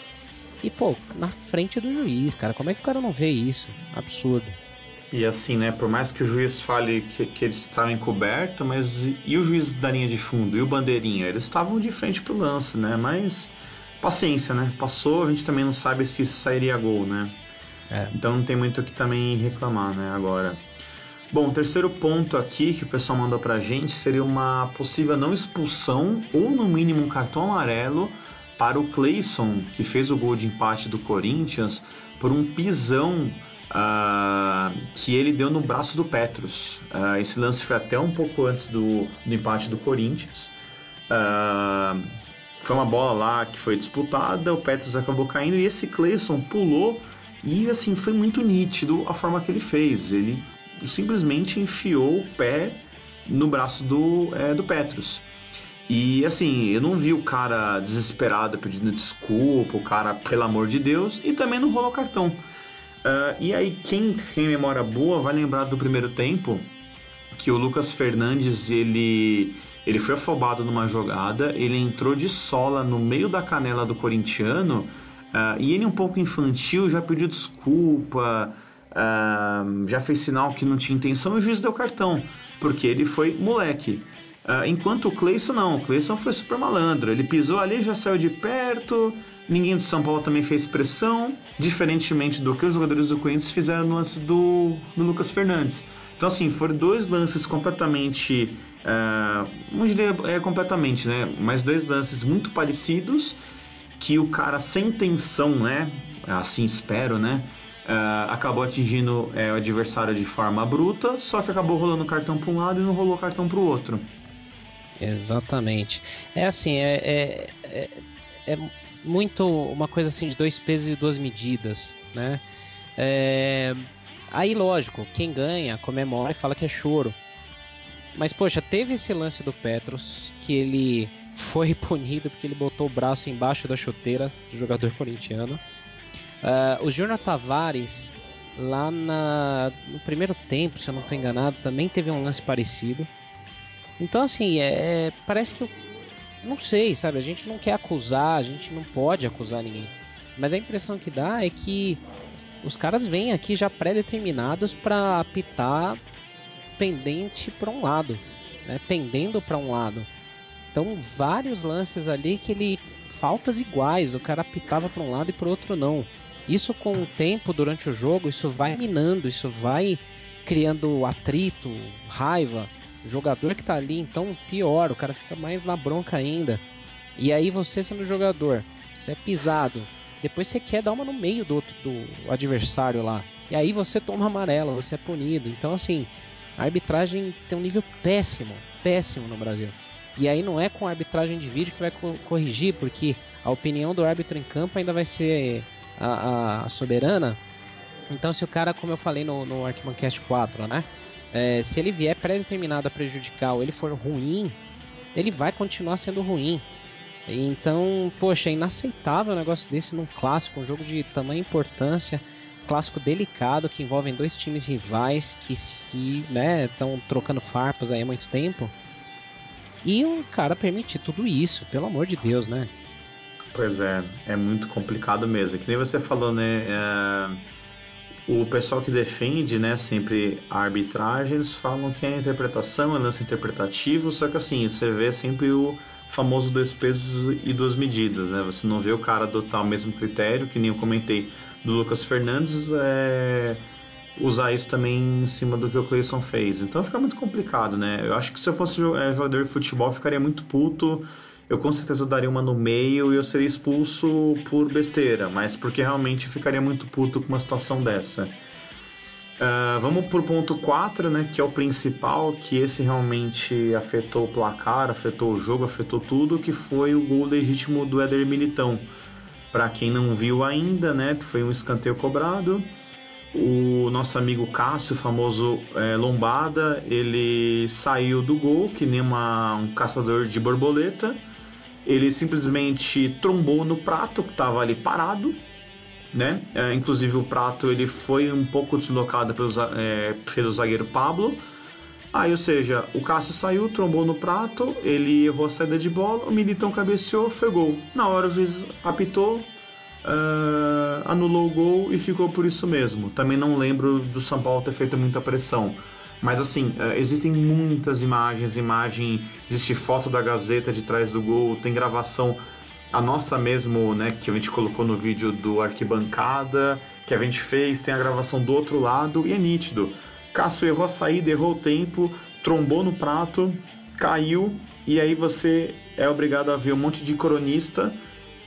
E pô, na frente do juiz, cara, como é que o cara não vê isso? Absurdo. E assim, né, por mais que o juiz fale que, que eles estavam encobertos, mas e o juiz da linha de fundo e o bandeirinha? Eles estavam de frente pro lance, né? Mas paciência, né? Passou, a gente também não sabe se isso sairia gol, né? É. Então não tem muito o que também reclamar, né, agora. Bom, o terceiro ponto aqui que o pessoal mandou pra gente seria uma possível não expulsão ou no mínimo um cartão amarelo para o Clayson, que fez o gol de empate do Corinthians, por um pisão uh, que ele deu no braço do Petros. Uh, esse lance foi até um pouco antes do, do empate do Corinthians. Uh, foi uma bola lá que foi disputada, o Petros acabou caindo e esse Clayson pulou e assim foi muito nítido a forma que ele fez. Ele simplesmente enfiou o pé no braço do, é, do Petros. E assim, eu não vi o cara desesperado pedindo desculpa, o cara, pelo amor de Deus, e também não rolou cartão. Uh, e aí, quem tem memória boa vai lembrar do primeiro tempo que o Lucas Fernandes ele, ele foi afobado numa jogada, ele entrou de sola no meio da canela do corintiano uh, e ele, um pouco infantil, já pediu desculpa, uh, já fez sinal que não tinha intenção e o juiz deu cartão, porque ele foi moleque. Uh, enquanto o Cleison não, o Cleison foi super malandro. Ele pisou ali, já saiu de perto. Ninguém de São Paulo também fez pressão, diferentemente do que os jogadores do Corinthians fizeram no lance do, do Lucas Fernandes. Então, assim, foram dois lances completamente. Uh, não diria é, completamente, né? Mas dois lances muito parecidos que o cara sem intenção, né? Assim espero, né? Uh, acabou atingindo é, o adversário de forma bruta, só que acabou rolando cartão para um lado e não rolou cartão para o outro. Exatamente. É assim, é, é, é, é, muito uma coisa assim de dois pesos e duas medidas, né? É, aí, lógico, quem ganha comemora e fala que é choro. Mas, poxa, teve esse lance do Petros que ele foi punido porque ele botou o braço embaixo da chuteira do jogador corintiano. Uh, o Júnior Tavares, lá na, no primeiro tempo, se eu não estou enganado, também teve um lance parecido. Então, assim, é, é, parece que eu não sei, sabe? A gente não quer acusar, a gente não pode acusar ninguém. Mas a impressão que dá é que os caras vêm aqui já pré-determinados para apitar pendente para um lado, né? pendendo para um lado. Então, vários lances ali que ele faltas iguais, o cara apitava para um lado e para outro não. Isso com o tempo durante o jogo, isso vai minando, isso vai criando atrito, raiva. O jogador que tá ali, então pior, o cara fica mais na bronca ainda. E aí você sendo jogador, você é pisado, depois você quer dar uma no meio do, outro, do adversário lá. E aí você toma amarelo, você é punido. Então assim, a arbitragem tem um nível péssimo, péssimo no Brasil. E aí não é com a arbitragem de vídeo que vai co corrigir, porque a opinião do árbitro em campo ainda vai ser a, a soberana. Então se o cara, como eu falei no, no Arquimancast 4, né? É, se ele vier pré-determinado a prejudicar ou ele for ruim, ele vai continuar sendo ruim. Então, poxa, é inaceitável um negócio desse num clássico, um jogo de tamanha importância, clássico delicado que envolve dois times rivais que se, né, estão trocando farpas aí há muito tempo. E o cara permitir tudo isso, pelo amor de Deus, né? Pois é, é muito complicado mesmo. Que nem você falou, né? É o pessoal que defende, né, sempre a arbitragem, eles falam que é interpretação, é lance interpretativo, só que assim, você vê sempre o famoso dois pesos e duas medidas, né? Você não vê o cara adotar o mesmo critério, que nem eu comentei do Lucas Fernandes, é, usar isso também em cima do que o Cleison fez. Então fica muito complicado, né? Eu acho que se eu fosse é, jogador de futebol, ficaria muito puto eu com certeza daria uma no meio e eu seria expulso por besteira, mas porque realmente ficaria muito puto com uma situação dessa. Uh, vamos pro ponto 4, né, que é o principal, que esse realmente afetou o placar, afetou o jogo, afetou tudo, que foi o gol legítimo do Éder Militão. Para quem não viu ainda, né, foi um escanteio cobrado. O nosso amigo Cássio, famoso é, Lombada, ele saiu do gol que nem uma, um caçador de borboleta. Ele simplesmente trombou no prato que estava ali parado né? É, inclusive o prato ele foi um pouco deslocado pelo, é, pelo zagueiro Pablo. Aí, ou seja, o Cássio saiu, trombou no prato, ele errou a saída de bola, o Militão cabeceou, foi gol. Na hora o juiz apitou, uh, anulou o gol e ficou por isso mesmo. Também não lembro do São Paulo ter feito muita pressão. Mas assim, uh, existem muitas imagens, imagem, existe foto da Gazeta de trás do gol, tem gravação a nossa mesmo, né, que a gente colocou no vídeo do arquibancada, que a gente fez, tem a gravação do outro lado e é nítido. Cássio errou a saída, errou o tempo, trombou no prato, caiu e aí você é obrigado a ver um monte de cronista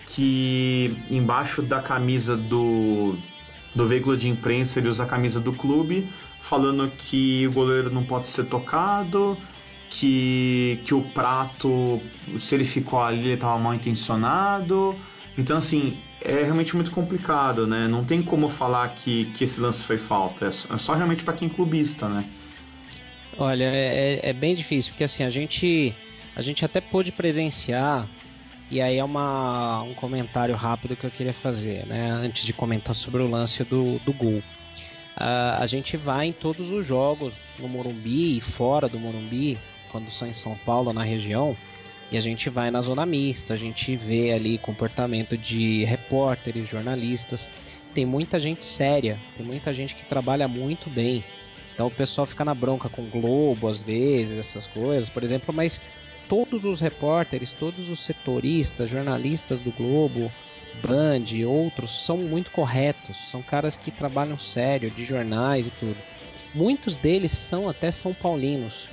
que embaixo da camisa do, do veículo de imprensa ele usa a camisa do clube, falando que o goleiro não pode ser tocado, que, que o prato, se ele ficou ali, ele estava mal intencionado. Então, assim, é realmente muito complicado, né? Não tem como falar que, que esse lance foi falta. É só, é só realmente para quem é clubista, né? Olha, é, é, é, bem difícil, porque assim, a gente, a gente até pôde presenciar, e aí é uma, um comentário rápido que eu queria fazer, né? Antes de comentar sobre o lance do, do gol. Uh, a gente vai em todos os jogos no Morumbi e fora do Morumbi quando são em São Paulo, na região, e a gente vai na zona mista, a gente vê ali comportamento de repórteres, jornalistas. Tem muita gente séria, tem muita gente que trabalha muito bem. Então o pessoal fica na bronca com o Globo às vezes, essas coisas, por exemplo, mas todos os repórteres, todos os setoristas, jornalistas do Globo, Band e outros são muito corretos, são caras que trabalham sério, de jornais e tudo. Muitos deles são até são paulinos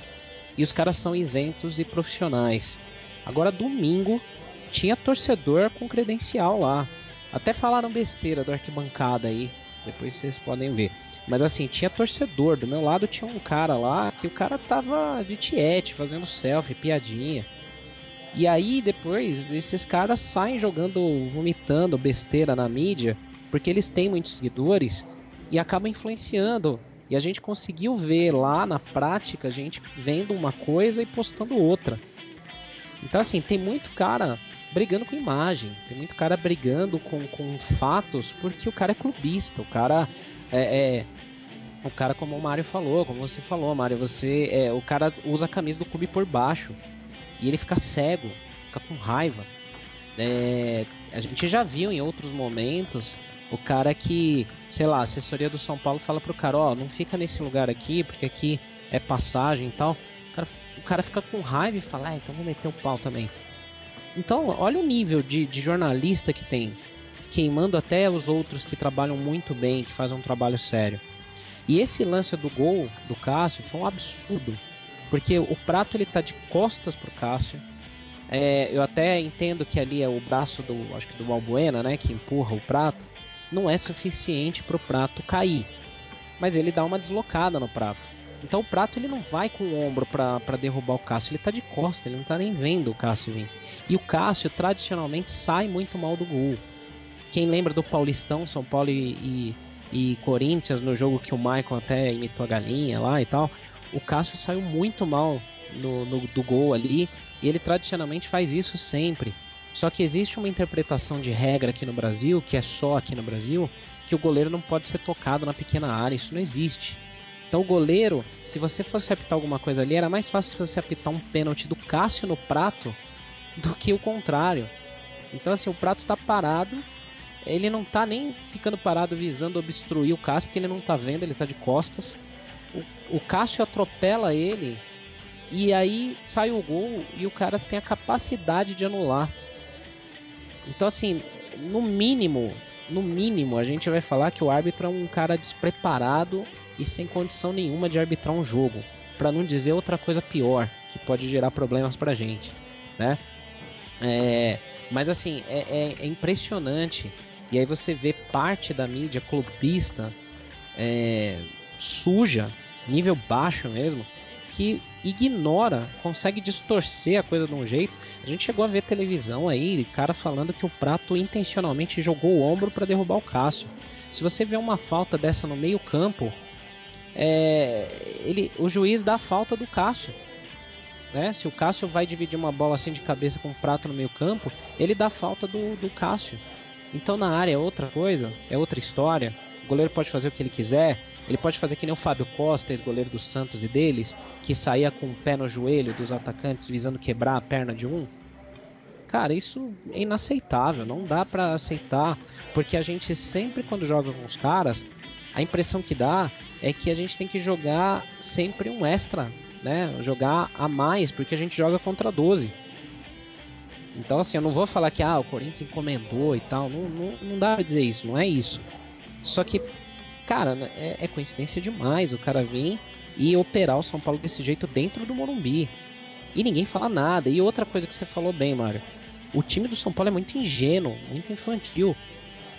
e os caras são isentos e profissionais. Agora, domingo, tinha torcedor com credencial lá. Até falaram besteira do arquibancada aí, depois vocês podem ver. Mas assim, tinha torcedor. Do meu lado tinha um cara lá que o cara tava de tiete, fazendo selfie, piadinha. E aí depois esses caras saem jogando, vomitando besteira na mídia, porque eles têm muitos seguidores e acabam influenciando e a gente conseguiu ver lá na prática, a gente vendo uma coisa e postando outra. Então, assim, tem muito cara brigando com imagem, tem muito cara brigando com, com fatos, porque o cara é clubista, o cara é, é o cara como o Mário falou, como você falou, Mário, você é, o cara usa a camisa do clube por baixo e ele fica cego, fica com raiva. É, a gente já viu em outros momentos o cara que, sei lá, a assessoria do São Paulo fala pro cara, ó, oh, não fica nesse lugar aqui, porque aqui é passagem e tal. O cara, o cara fica com raiva e fala, ah, então vou meter o pau também. Então, olha o nível de, de jornalista que tem, queimando até os outros que trabalham muito bem, que fazem um trabalho sério. E esse lance do gol do Cássio foi um absurdo, porque o prato ele tá de costas pro Cássio. É, eu até entendo que ali é o braço do, acho que do Balbuena, né, que empurra o prato não é suficiente para o prato cair. Mas ele dá uma deslocada no prato. Então o prato ele não vai com o ombro para derrubar o Cássio, ele está de costa, ele não está nem vendo o Cássio vir. E o Cássio tradicionalmente sai muito mal do gol. Quem lembra do Paulistão, São Paulo e, e, e Corinthians, no jogo que o Michael até imitou a galinha lá e tal, o Cássio saiu muito mal no, no, do gol ali, e ele tradicionalmente faz isso sempre. Só que existe uma interpretação de regra aqui no Brasil, que é só aqui no Brasil, que o goleiro não pode ser tocado na pequena área. Isso não existe. Então o goleiro, se você fosse apitar alguma coisa ali, era mais fácil você apitar um pênalti do Cássio no prato do que o contrário. Então assim, o prato está parado, ele não está nem ficando parado visando obstruir o Cássio, porque ele não está vendo, ele está de costas. O, Cássio atropela ele e aí sai o gol e o cara tem a capacidade de anular. Então, assim, no mínimo, no mínimo, a gente vai falar que o árbitro é um cara despreparado e sem condição nenhuma de arbitrar um jogo. para não dizer outra coisa pior, que pode gerar problemas pra gente, né? É, mas assim, é, é, é, impressionante. E aí você vê parte da mídia clubista é, suja, nível baixo mesmo, que ignora, consegue distorcer a coisa de um jeito. A gente chegou a ver televisão aí, cara falando que o Prato intencionalmente jogou o ombro para derrubar o Cássio. Se você vê uma falta dessa no meio campo, é, ele, o juiz dá a falta do Cássio. Né? Se o Cássio vai dividir uma bola assim de cabeça com o Prato no meio campo, ele dá a falta do, do Cássio. Então na área é outra coisa, é outra história. O goleiro pode fazer o que ele quiser. Ele pode fazer que nem o Fábio Costa, ex-goleiro do Santos e deles, que saía com o pé no joelho dos atacantes visando quebrar a perna de um. Cara, isso é inaceitável, não dá para aceitar, porque a gente sempre quando joga com os caras, a impressão que dá é que a gente tem que jogar sempre um extra, né? Jogar a mais, porque a gente joga contra 12. Então assim, eu não vou falar que ah, o Corinthians encomendou e tal, não, não, não dá pra dizer isso, não é isso. Só que, cara, é, é coincidência demais o cara vir e operar o São Paulo desse jeito dentro do Morumbi. E ninguém fala nada. E outra coisa que você falou bem, Mário. O time do São Paulo é muito ingênuo, muito infantil.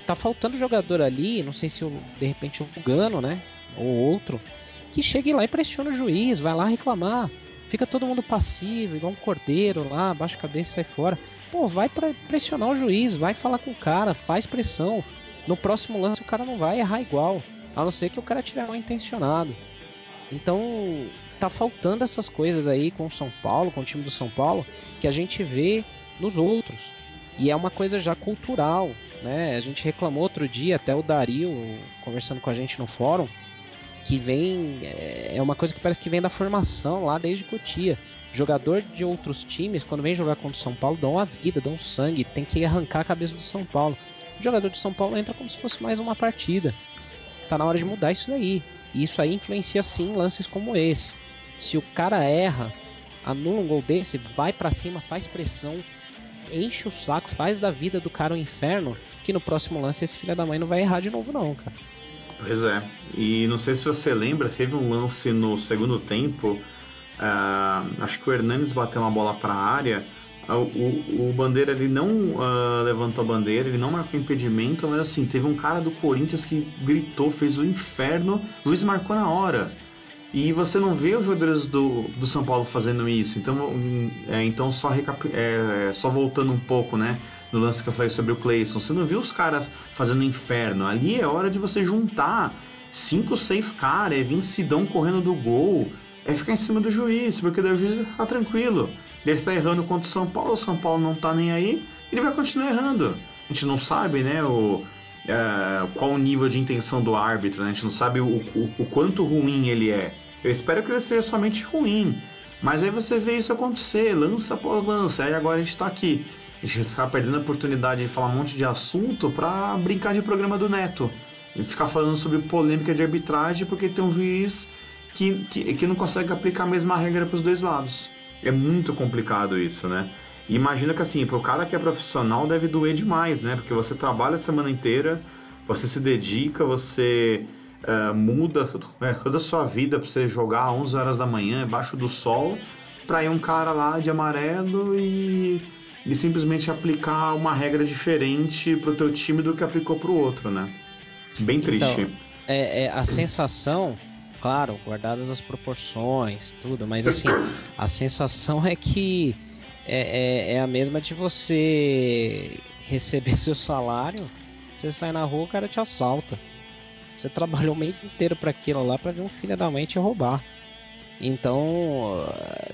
Tá faltando jogador ali, não sei se o, de repente o Gano, né? Ou outro, que chegue lá e pressiona o juiz, vai lá reclamar. Fica todo mundo passivo, igual um cordeiro lá, baixa a cabeça e sai fora. Pô, vai pra pressionar o juiz, vai falar com o cara, faz pressão. No próximo lance o cara não vai errar igual, a não ser que o cara tiver mal intencionado. Então, tá faltando essas coisas aí com o São Paulo, com o time do São Paulo, que a gente vê nos outros. E é uma coisa já cultural, né? A gente reclamou outro dia, até o Dario conversando com a gente no fórum, que vem é, é uma coisa que parece que vem da formação lá desde Cotia. Jogador de outros times, quando vem jogar contra o São Paulo, dão a vida, dão sangue, tem que arrancar a cabeça do São Paulo. O jogador de São Paulo entra como se fosse mais uma partida. Tá na hora de mudar isso daí. E isso aí influencia sim lances como esse. Se o cara erra, anula um gol desse, vai para cima, faz pressão, enche o saco, faz da vida do cara um inferno, que no próximo lance esse filho da mãe não vai errar de novo não, cara. Pois é. E não sei se você lembra, teve um lance no segundo tempo. Uh, acho que o Hernandes bateu uma bola para a área. O, o Bandeira ele não uh, levantou a bandeira, ele não marcou impedimento, mas assim, teve um cara do Corinthians que gritou, fez o inferno, o juiz marcou na hora. E você não vê os jogadores do, do São Paulo fazendo isso. Então, é, então só, recap, é, só voltando um pouco, né? No lance que eu falei sobre o Clayson. Você não viu os caras fazendo inferno. Ali é hora de você juntar cinco, seis caras, é vincidão correndo do gol. É ficar em cima do juiz, porque o juiz tá tranquilo. Ele tá errando contra o São Paulo, o São Paulo não tá nem aí, ele vai continuar errando. A gente não sabe, né, o, é, qual o nível de intenção do árbitro, né? a gente não sabe o, o, o quanto ruim ele é. Eu espero que ele seja somente ruim. Mas aí você vê isso acontecer, lança após lança. Aí agora a gente tá aqui. A gente ficar perdendo a oportunidade de falar um monte de assunto pra brincar de programa do Neto. E ficar falando sobre polêmica de arbitragem porque tem um juiz que, que, que não consegue aplicar a mesma regra para os dois lados. É muito complicado isso, né? Imagina que assim, pro cara que é profissional deve doer demais, né? Porque você trabalha a semana inteira, você se dedica, você uh, muda é, toda a sua vida para você jogar às 11 horas da manhã, embaixo do sol, para ir um cara lá de amarelo e, e simplesmente aplicar uma regra diferente pro teu time do que aplicou pro outro, né? Bem triste. Então, é, é, a sensação, claro, guardadas as proporções, tudo, mas assim, a sensação é que é, é, é a mesma de você receber seu salário, você sai na rua, o cara te assalta. Você trabalhou o mês inteiro para aquilo lá para ver um filho da mãe te roubar. Então,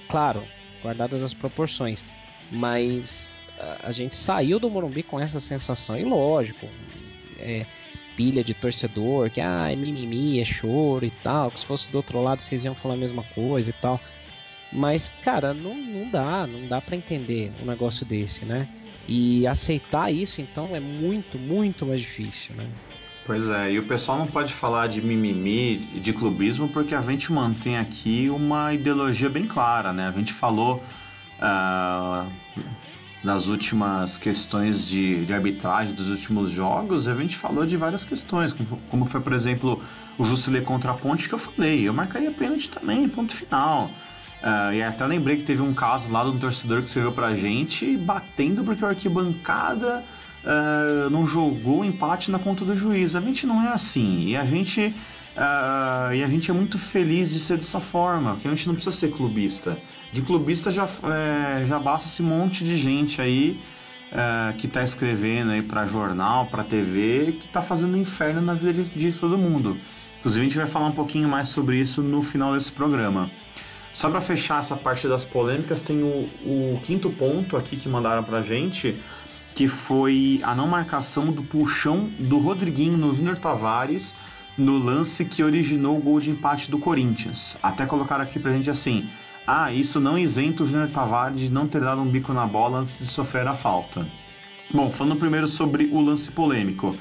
claro, guardadas as proporções, mas a gente saiu do Morumbi com essa sensação e lógico, é, pilha de torcedor que ah, é mimimi, é choro e tal, que se fosse do outro lado vocês iam falar a mesma coisa e tal. Mas, cara, não, não dá, não dá para entender um negócio desse, né? E aceitar isso, então, é muito, muito mais difícil, né? Pois é, e o pessoal não pode falar de mimimi e de clubismo porque a gente mantém aqui uma ideologia bem clara, né? A gente falou uh, nas últimas questões de, de, arbitragem dos últimos jogos, a gente falou de várias questões, como, como foi, por exemplo, o Jusilei contra a Ponte que eu falei. Eu marcaria pênalti também, ponto final. Uh, e até lembrei que teve um caso lá de um torcedor que escreveu pra gente batendo porque o arquibancada uh, não jogou o empate na conta do juiz. A gente não é assim. E a gente, uh, e a gente é muito feliz de ser dessa forma, porque a gente não precisa ser clubista. De clubista já, é, já basta esse monte de gente aí uh, que está escrevendo aí para jornal, para TV, que está fazendo inferno na vida de, de todo mundo. Inclusive a gente vai falar um pouquinho mais sobre isso no final desse programa. Só para fechar essa parte das polêmicas, tem o, o, quinto ponto aqui que mandaram pra gente, que foi a não marcação do puxão do Rodriguinho no Júnior Tavares no lance que originou o gol de empate do Corinthians. Até colocaram aqui pra gente assim: ah, isso não isenta o Júnior Tavares de não ter dado um bico na bola antes de sofrer a falta. Bom, falando primeiro sobre o lance polêmico.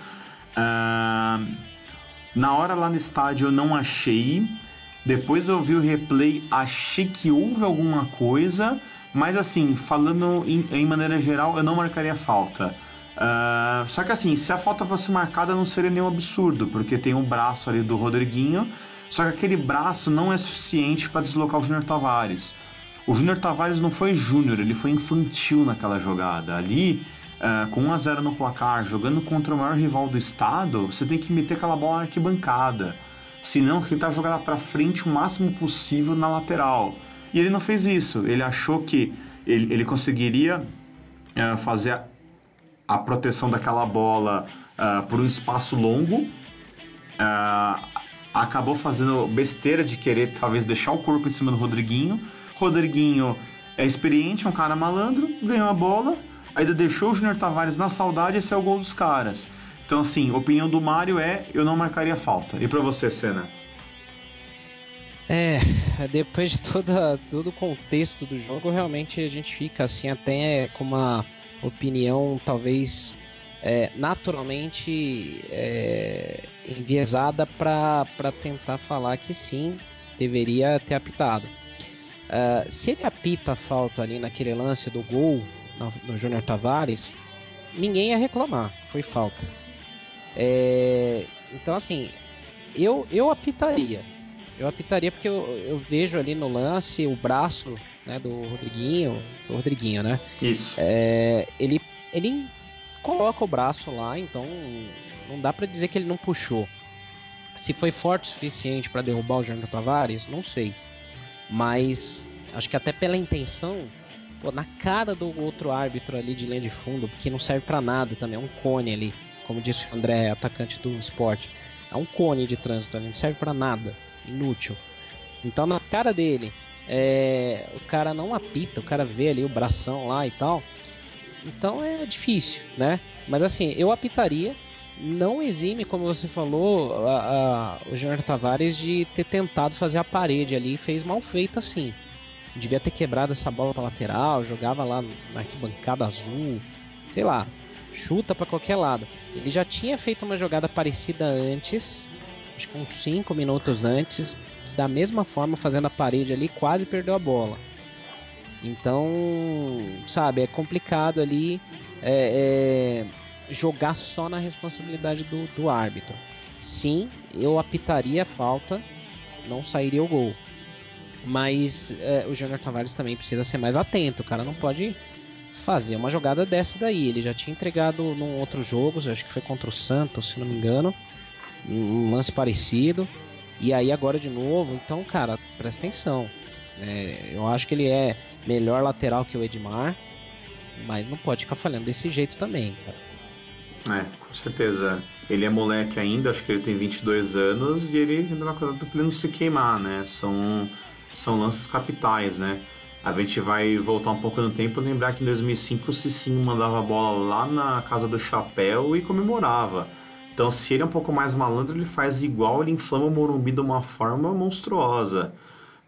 Na hora lá no estádio eu não achei. Depois eu vi o replay, achei que houve alguma coisa, mas assim, falando em, em maneira geral, eu não marcaria falta. Uh, só que assim, se a falta fosse marcada não seria nenhum absurdo, porque tem um braço ali do Rodriguinho, só que aquele braço não é suficiente para deslocar o Júnior Tavares. O Júnior Tavares não foi júnior, ele foi infantil naquela jogada. Ali, uh, com 1 a 0 no placar, jogando contra o maior rival do estado, você tem que meter aquela bola na arquibancada. Senão, tentar jogar para frente o máximo possível na lateral. E ele não fez isso. Ele achou que ele, ele conseguiria uh, fazer a, a, proteção daquela bola uh, por um espaço longo. Uh, acabou fazendo besteira de querer talvez deixar o corpo em cima do Rodriguinho. Rodriguinho é experiente, um cara malandro, ganhou a bola, ainda deixou o Júnior Tavares na saudade e esse é o gol dos caras. Então, assim, opinião do Mário é: eu não marcaria falta. E para você, Senna? É, depois de toda, todo o contexto do jogo, realmente a gente fica assim até com uma opinião talvez é, naturalmente é, enviesada para tentar falar que sim, deveria ter apitado. Uh, se ele apita a falta ali naquele lance do gol no, no Júnior Tavares, ninguém ia reclamar, foi falta. É, então assim, eu, eu apitaria eu apitaria porque eu, eu, vejo ali no lance o braço né, do Rodriguinho. Do Rodriguinho, né? Isso. É, ele, ele coloca o braço lá, então não dá para dizer que ele não puxou. Se foi forte o suficiente para derrubar o Júnior Tavares, não sei. Mas acho que até pela intenção, pô, na cara do outro árbitro ali de linha de fundo, que não serve para nada também, é um cone ali, como disse o André, atacante do esporte. É um cone de trânsito ali, não serve para nada inútil. Então na cara dele, é, o cara não apita, o cara vê ali o bração lá e tal. Então é difícil, né? Mas assim, eu apitaria. Não exime, como você falou, a, a, o Júnior Tavares de ter tentado fazer a parede ali e fez mal feito assim. Devia ter quebrado essa bola para lateral, jogava lá na arquibancada azul, sei lá, chuta para qualquer lado. Ele já tinha feito uma jogada parecida antes, acho que uns 5 minutos antes, da mesma forma fazendo a parede ali, quase perdeu a bola. Então, sabe, é complicado ali é, é, jogar só na responsabilidade do, do árbitro. Sim, eu apitaria a falta, não sairia o gol. Mas é, o Júnior Tavares também precisa ser mais atento. O cara não pode fazer uma jogada dessa daí. Ele já tinha entregado num outro jogo, acho que foi contra o Santos, se não me engano um lance parecido. E aí agora de novo, então, cara, presta atenção. É, eu acho que ele é melhor lateral que o Edmar, mas não pode ficar falhando desse jeito também, cara. É, com certeza. Ele é moleque ainda, acho que ele tem 22 anos e ele ainda coisa do pleno se queimar, né? São, são lances capitais, né? A gente vai voltar um pouco no tempo lembrar que em 2005 o Cicinho mandava a bola lá na casa do Chapéu e comemorava. Então, se ele é um pouco mais malandro, ele faz igual, ele inflama o Morumbi de uma forma monstruosa.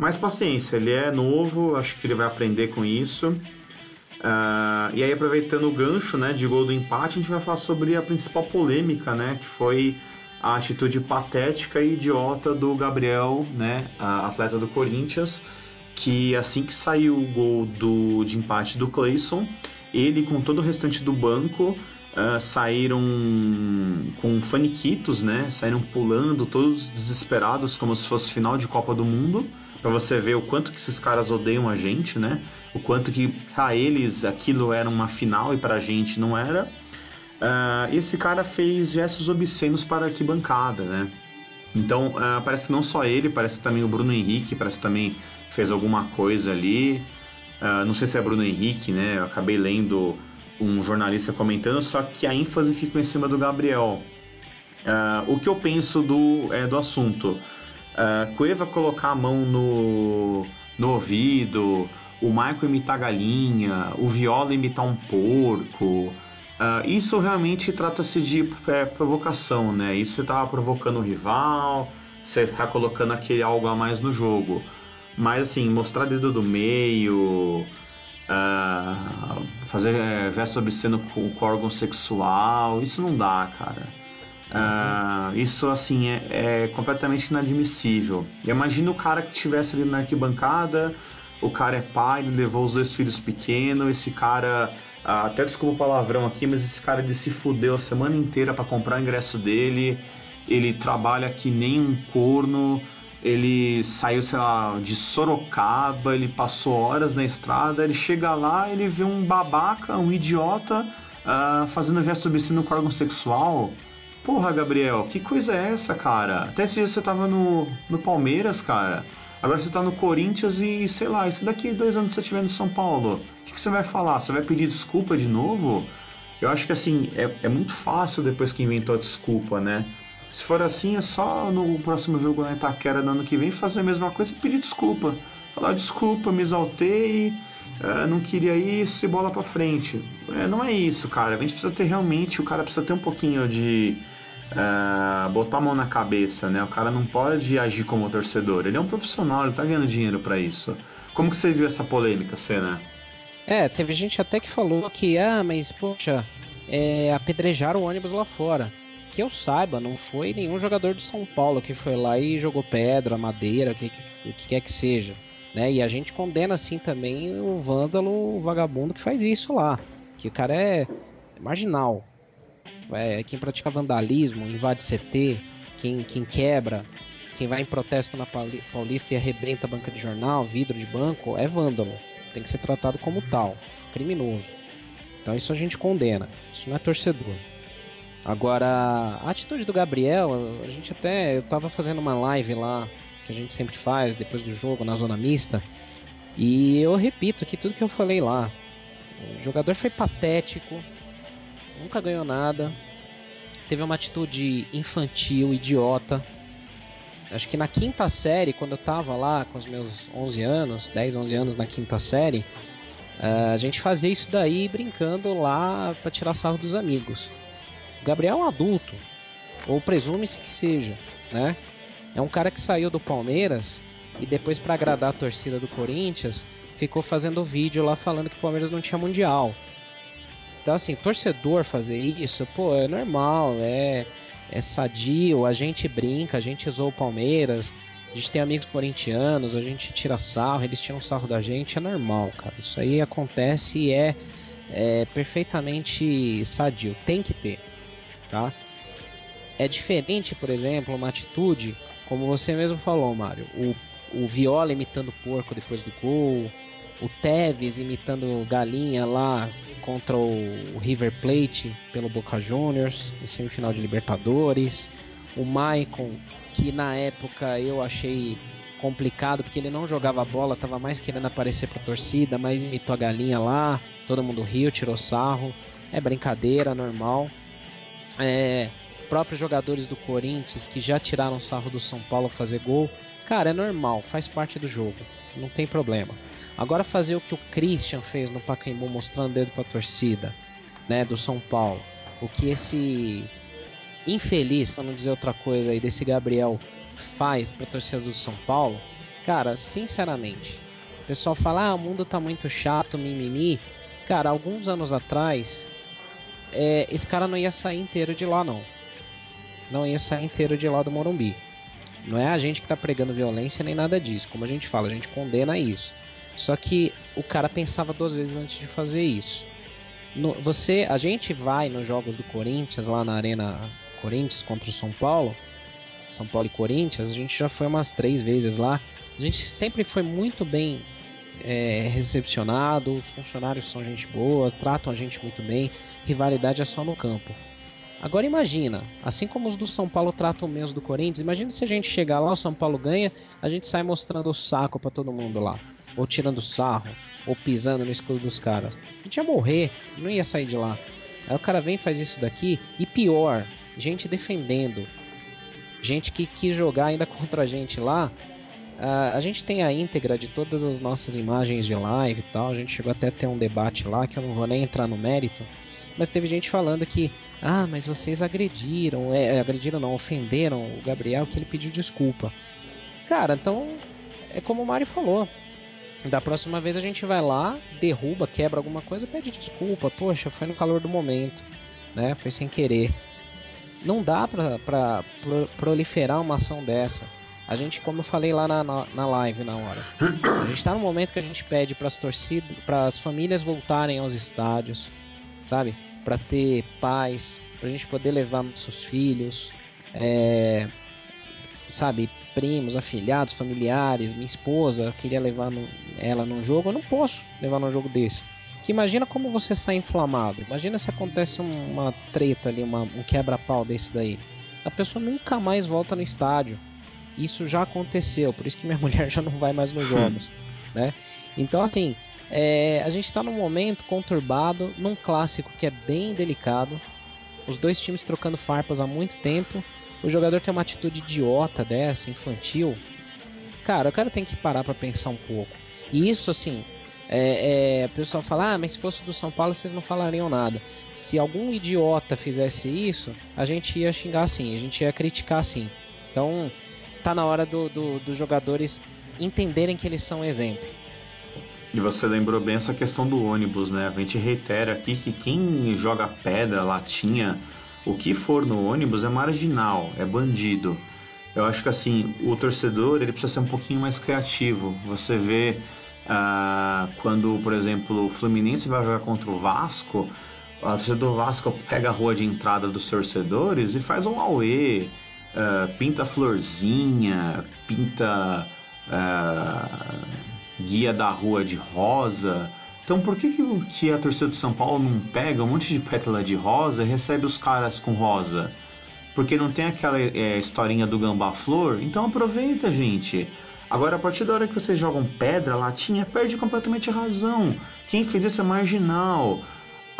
Mas paciência, ele é novo, acho que ele vai aprender com isso. Uh, e aí, aproveitando o gancho né, de gol do empate, a gente vai falar sobre a principal polêmica, né, que foi a atitude patética e idiota do Gabriel, né, atleta do Corinthians, que assim que saiu o gol do, de empate do Clayson, ele com todo o restante do banco uh, saíram com faniquitos, né? Saíram pulando, todos desesperados, como se fosse final de Copa do Mundo. Para você ver o quanto que esses caras odeiam a gente, né? O quanto que para eles aquilo era uma final e para a gente não era. Uh, esse cara fez gestos obscenos para a arquibancada, né? Então, uh, parece que não só ele, parece também o Bruno Henrique, parece também fez alguma coisa ali. Uh, não sei se é Bruno Henrique, né? Eu acabei lendo um jornalista comentando, só que a ênfase fica em cima do Gabriel. o que eu penso do, é, do assunto? Uh, Cueva colocar a mão no, no ouvido, o Michael imitar galinha, o Viola imitar um porco. Uh, isso realmente trata-se de é, provocação, né? Isso você tá provocando o rival, você tá colocando aquele algo a mais no jogo. Mas assim, mostrar dedo do meio, uh, fazer é, verso obsceno com, com órgão sexual, isso não dá, cara. Uh, isso assim é, é, completamente inadmissível. Imagina o cara que estivesse ali na arquibancada, o cara é pai, ele levou os dois filhos pequenos, esse cara, uh, até desculpa o palavrão aqui, mas esse cara ele se fudeu a semana inteira para comprar o ingresso dele, ele trabalha que nem um corno, ele saiu, sei lá, de Sorocaba, ele passou horas na estrada, ele chega lá, ele vê um babaca, um idiota, uh, fazendo gesto obsceno com órgão sexual. Porra, Gabriel, que coisa é essa, cara? Até esse dia você tava no, no Palmeiras, cara. Agora você tá no Corinthians e, sei lá, e se daqui dois anos você estiver no São Paulo, o que, que, você vai falar? Você vai pedir desculpa de novo? Eu acho que assim, é, é muito fácil depois que inventou a desculpa, né? Se for assim, é só no próximo jogo na Itaquera no ano que vem fazer a mesma coisa e pedir desculpa. Falar desculpa, me exaltei, uh, não queria isso e bola pra frente. É, não é isso, cara. A gente precisa ter realmente, o cara precisa ter um pouquinho de uh, botar a mão na cabeça, né? O cara não pode agir como torcedor. Ele é um profissional, ele tá ganhando dinheiro para isso. Como que você viu essa polêmica, Cena? É, teve gente até que falou que, ah, mas poxa, é, apedrejaram o ônibus lá fora. Que eu saiba, não foi nenhum jogador de São Paulo que foi lá e jogou pedra, madeira, o que, que, que quer que seja. Né? E a gente condena assim também o vândalo, o vagabundo que faz isso lá. Que o cara é marginal, é, quem pratica vandalismo, invade CT, quem, quem quebra, quem vai em protesto na Paulista e arrebenta banca de jornal, vidro de banco, é vândalo. Tem que ser tratado como tal, criminoso. Então isso a gente condena. Isso não é torcedor. Agora, a atitude do Gabriel, a gente até. Eu tava fazendo uma live lá, que a gente sempre faz depois do jogo, na zona mista. E eu repito aqui tudo que eu falei lá. O jogador foi patético, nunca ganhou nada, teve uma atitude infantil, idiota. Acho que na quinta série, quando eu tava lá com os meus 11 anos, 10, 11 anos na quinta série, uh, a gente fazia isso daí brincando lá para tirar sarro dos amigos. O Gabriel é um adulto, ou presume-se que seja, né? É um cara que saiu do Palmeiras e depois para agradar a torcida do Corinthians, ficou fazendo vídeo lá falando que o Palmeiras não tinha mundial. Então, assim, torcedor fazer isso, pô, é normal, é, é sadio, a gente brinca, a gente zoa o Palmeiras, a gente tem amigos corintianos, a gente tira sarro, eles tiram sarro da gente, é normal, cara. Isso aí acontece e é, é perfeitamente sadio, tem que ter, tá? É diferente, por exemplo, uma atitude, como você mesmo falou, Mário, o, o Viola imitando porco depois do gol, o Tevez imitando galinha lá contra o River Plate pelo Boca Juniors em semifinal de Libertadores. O Maicon, que na época eu achei complicado porque ele não jogava bola, estava mais querendo aparecer para torcida, mas imitou a galinha lá, todo mundo riu, tirou sarro. É brincadeira, normal. É, próprios jogadores do Corinthians que já tiraram sarro do São Paulo fazer gol, cara, é normal, faz parte do jogo, não tem problema. Agora fazer o que o Christian fez no Pacaembu mostrando o dedo para a torcida, né, do São Paulo. O que esse infeliz, para não dizer outra coisa aí, desse Gabriel faz para a torcida do São Paulo, cara, sinceramente, o pessoal fala: "Ah, o mundo tá muito chato, mimimi". Cara, alguns anos atrás, é, esse cara não ia sair inteiro de lá não. Não ia sair inteiro de lá do Morumbi. Não é a gente que está pregando violência nem nada disso. Como a gente fala, a gente condena isso. Só que o cara pensava duas vezes antes de fazer isso. No, você, a gente vai nos jogos do Corinthians lá na arena Corinthians contra o São Paulo, São Paulo e Corinthians, a gente já foi umas três vezes lá. A gente sempre foi muito bem é, recepcionado, os funcionários são gente boa, tratam a gente muito bem, rivalidade é só no campo. Agora imagina, assim como os do São Paulo tratam menos do Corinthians, imagina se a gente chegar lá, o São Paulo ganha, a gente sai mostrando o saco para todo mundo lá, ou tirando sarro, ou pisando no escudo dos caras. A gente ia morrer, não ia sair de lá. Aí o cara vem faz isso daqui, e pior, gente defendendo, gente que quis jogar ainda contra a gente lá. Uh, a gente tem a íntegra de todas as nossas imagens de live e tal. A gente chegou até a ter um debate lá que eu não vou nem entrar no mérito. Mas teve gente falando que, ah, mas vocês agrediram, é, agrediram não, ofenderam o Gabriel que ele pediu desculpa. Cara, então é como o Mário falou. Da próxima vez a gente vai lá, derruba, quebra alguma coisa, pede desculpa. Poxa, foi no calor do momento, né? Foi sem querer. Não dá pra, pra, pra proliferar uma ação dessa. A gente, como eu falei lá na, na, na live na hora, a gente está no momento que a gente pede para as torcidas, para as famílias voltarem aos estádios, sabe? Para ter paz, para a gente poder levar nossos filhos, é, sabe? Primos, afilhados, familiares, minha esposa, queria levar no, ela num jogo, eu não posso levar num jogo desse. Que imagina como você sai inflamado. Imagina se acontece uma treta ali, uma, um quebra-pau desse daí. A pessoa nunca mais volta no estádio. Isso já aconteceu, por isso que minha mulher já não vai mais nos jogos, né? Então assim, é, a gente está num momento conturbado, num clássico que é bem delicado. Os dois times trocando farpas há muito tempo. O jogador tem uma atitude idiota dessa, infantil. Cara, o cara tem que parar para pensar um pouco. E isso, assim, é, é, a pessoa fala, ah, mas se fosse do São Paulo vocês não falariam nada. Se algum idiota fizesse isso, a gente ia xingar assim, a gente ia criticar assim. Então, tá na hora do, do, dos jogadores entenderem que eles são exemplo. E você lembrou bem essa questão do ônibus, né? A gente reitera aqui que quem joga pedra, latinha, o que for no ônibus é marginal, é bandido. Eu acho que assim, o torcedor ele precisa ser um pouquinho mais criativo. Você vê ah, quando, por exemplo, o Fluminense vai jogar contra o Vasco, o torcedor do Vasco pega a rua de entrada dos torcedores e faz um auê, uh, pinta florzinha, pinta uh, guia da rua de rosa. Então por que, que, a torcida do São Paulo não pega um monte de pétala de rosa e recebe os caras com rosa? Porque não tem aquela é, historinha do gambá flor? Então aproveita, gente. Agora, a partir da hora que vocês jogam pedra, latinha, perde completamente a razão. Quem fez isso é marginal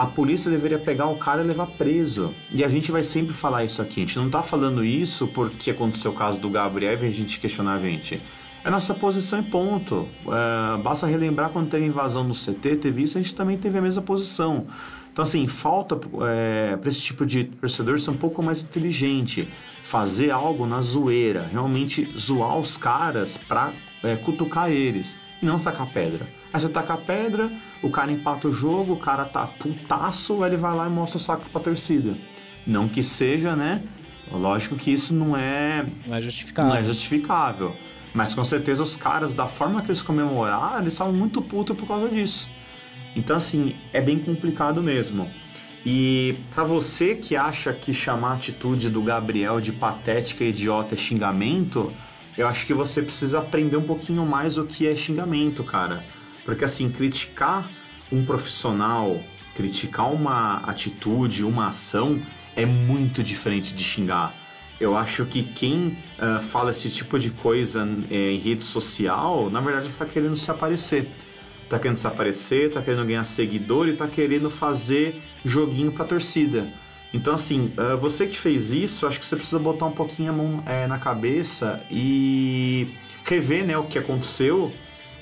a polícia deveria pegar o cara e levar preso. E a gente vai sempre falar isso aqui. A gente não tá falando isso porque aconteceu o caso do Gabriel e a gente questionar a gente. É nossa posição e ponto. É, basta relembrar quando teve invasão no CT, teve isso, a gente também teve a mesma posição. Então, assim, falta é, para esse tipo de torcedor ser um pouco mais inteligente, fazer algo na zoeira, realmente zoar os caras para é, cutucar eles e não tacar pedra. Aí você taca pedra, o cara empata o jogo, o cara tá putaço, ele vai lá e mostra o saco pra torcida. Não que seja, né? Lógico que isso não é. Não é justificável. Não é justificável. Mas com certeza os caras, da forma que eles comemoraram, eles estavam muito putos por causa disso. Então, assim, é bem complicado mesmo. E para você que acha que chamar a atitude do Gabriel de patética e idiota é xingamento, eu acho que você precisa aprender um pouquinho mais o que é xingamento, cara. Porque assim, criticar um profissional, criticar uma atitude, uma ação é muito diferente de xingar. Eu acho que quem uh, fala esse tipo de coisa é, em rede social, na verdade está querendo se aparecer. Está querendo se aparecer, está querendo ganhar seguidor e está querendo fazer joguinho para torcida. Então, assim, uh, você que fez isso, acho que você precisa botar um pouquinho a mão é, na cabeça e rever né, o que aconteceu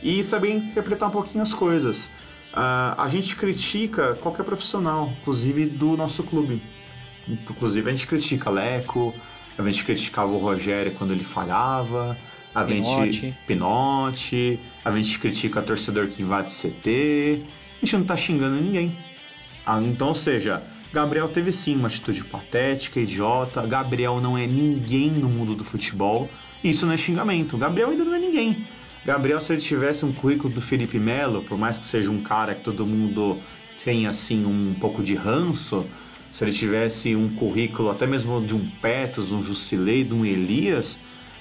e saber interpretar um pouquinho as coisas. Uh, a gente critica qualquer profissional, inclusive do nosso clube. Inclusive a gente critica Leco, a gente criticava o Rogério quando ele falhava, a Pinote. gente Pinote, a gente critica torcedor que invade CT, a gente não tá xingando ninguém. Ah, então, ou seja, Gabriel teve sim uma atitude patética, idiota. Gabriel não é ninguém no mundo do futebol. Isso não é xingamento. Gabriel ainda não é ninguém. Gabriel, se ele tivesse um currículo do Felipe Melo, por mais que seja um cara que todo mundo tem assim um pouco de ranço, se ele tivesse um currículo até mesmo de um Petros, um Jusilei, de um Elias,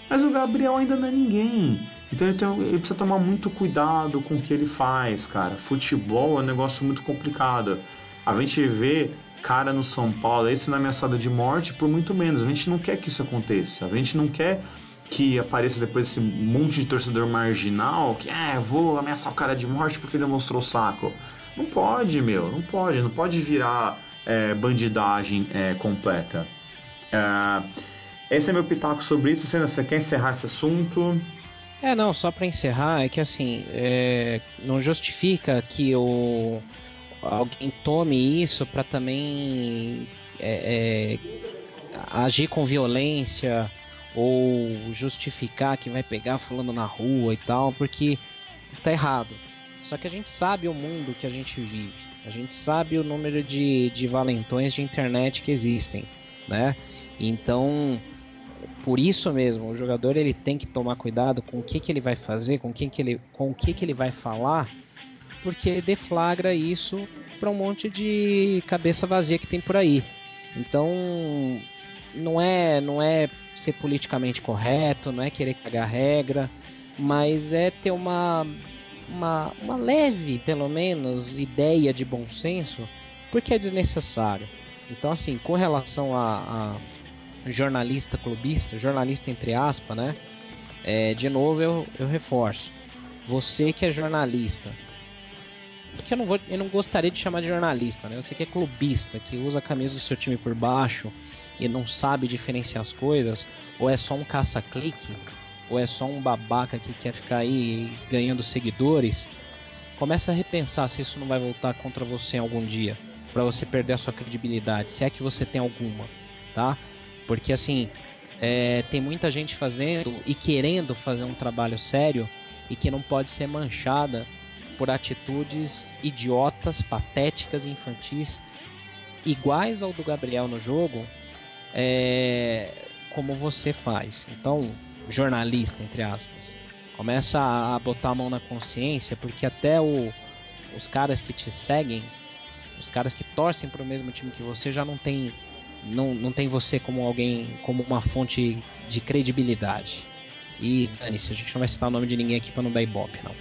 mas o Gabriel ainda não é ninguém. Então ele, tem, ele, precisa tomar muito cuidado com o que ele faz, cara. Futebol é um negócio muito complicado. A gente vê cara no São Paulo aí sendo ameaçado de morte por muito menos. A gente não quer que isso aconteça. A gente não quer que apareça depois esse monte de torcedor marginal que, é, vou ameaçar o cara de morte porque ele mostrou o saco. Não pode, meu, não pode, não pode virar é, bandidagem é, completa. É, esse é meu pitaco sobre isso. Você, você quer encerrar esse assunto? É, não, só para encerrar, é que assim, é, não justifica que o, alguém tome isso para também é, é, agir com violência ou justificar que vai pegar fulano na rua e tal, porque tá errado. Só que a gente sabe o mundo que a gente vive. A gente sabe o número de, de valentões de internet que existem, né? Então, por isso mesmo, o jogador ele tem que tomar cuidado com o que, que ele vai fazer, com, quem que ele, com o que, que ele vai falar, porque deflagra isso para um monte de cabeça vazia que tem por aí. Então, não é, não é ser politicamente correto, não é querer cagar regra, mas é ter uma, uma, uma leve, pelo menos, ideia de bom senso, porque é desnecessário. Então, assim, com relação a, a jornalista clubista, jornalista entre aspas, né? É, de novo, eu, eu reforço. Você que é jornalista, porque eu não, vou, eu não gostaria de chamar de jornalista, né? Você que é clubista, que usa a camisa do seu time por baixo e não sabe diferenciar as coisas, ou é só um caça-clique, ou é só um babaca que quer ficar aí ganhando seguidores, começa a repensar se isso não vai voltar contra você algum dia, para você perder a sua credibilidade, se é que você tem alguma, tá? Porque assim, é, tem muita gente fazendo e querendo fazer um trabalho sério e que não pode ser manchada por atitudes idiotas, patéticas, infantis, iguais ao do Gabriel no jogo, é, como você faz. Então, jornalista, entre aspas, começa a botar a mão na consciência, porque até o, os caras que te seguem, os caras que torcem para o mesmo time que você, já não tem, não, não tem você como alguém, como uma fonte de credibilidade. E, dane-se, a gente não vai citar o nome de ninguém aqui para não dar ibope, não.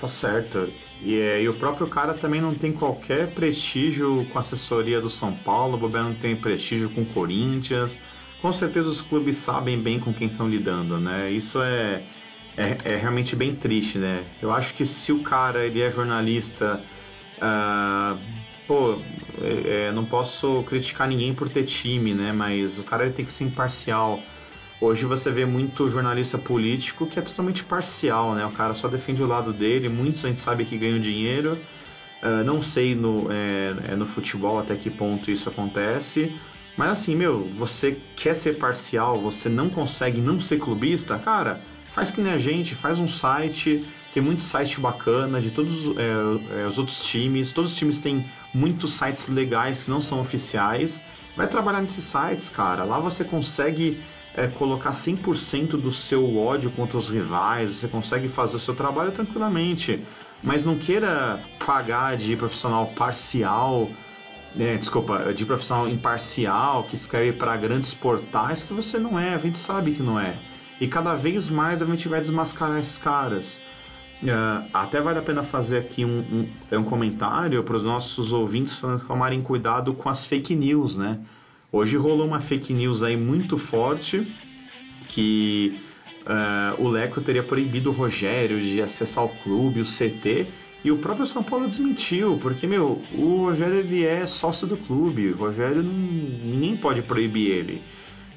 Tá certo. E, é, e, o próprio cara também não tem qualquer prestígio com a assessoria do São Paulo, o Bobé não tem prestígio com o Corinthians. Com certeza os clubes sabem bem com quem estão lidando, né? Isso é, é, é, realmente bem triste, né? Eu acho que se o cara ele é jornalista, uh, pô, é, é, não posso criticar ninguém por ter time, né? Mas o cara ele tem que ser imparcial. Hoje você vê muito jornalista político que é totalmente parcial, né? O cara só defende o lado dele, muitos a gente sabe que ganham dinheiro. Uh, não sei no, é, é, no futebol até que ponto isso acontece. Mas assim, meu, você quer ser parcial, você não consegue não ser clubista, cara, faz que nem a gente, faz um site, tem muito site bacana de todos é, é, os outros times, todos os times têm muitos sites legais que não são oficiais. Vai trabalhar nesses sites, cara. Lá você consegue é, colocar 100% do seu ódio contra os rivais, você consegue fazer o seu trabalho tranquilamente. Mas não queira pagar de profissional parcial, né, desculpa, de profissional imparcial, que escreve para grandes portais, que você não é, a gente sabe que não é. E cada vez mais a gente vai desmascarar esses caras. Uh, até vale a pena fazer aqui um, um, é um comentário para os nossos ouvintes tomarem cuidado com as fake news, né? Hoje rolou uma fake news aí muito forte que uh, o Leco teria proibido o Rogério de acessar o clube, o CT, e o próprio São Paulo desmentiu, porque, meu, o Rogério ele é sócio do clube, o Rogério não, ninguém pode proibir ele.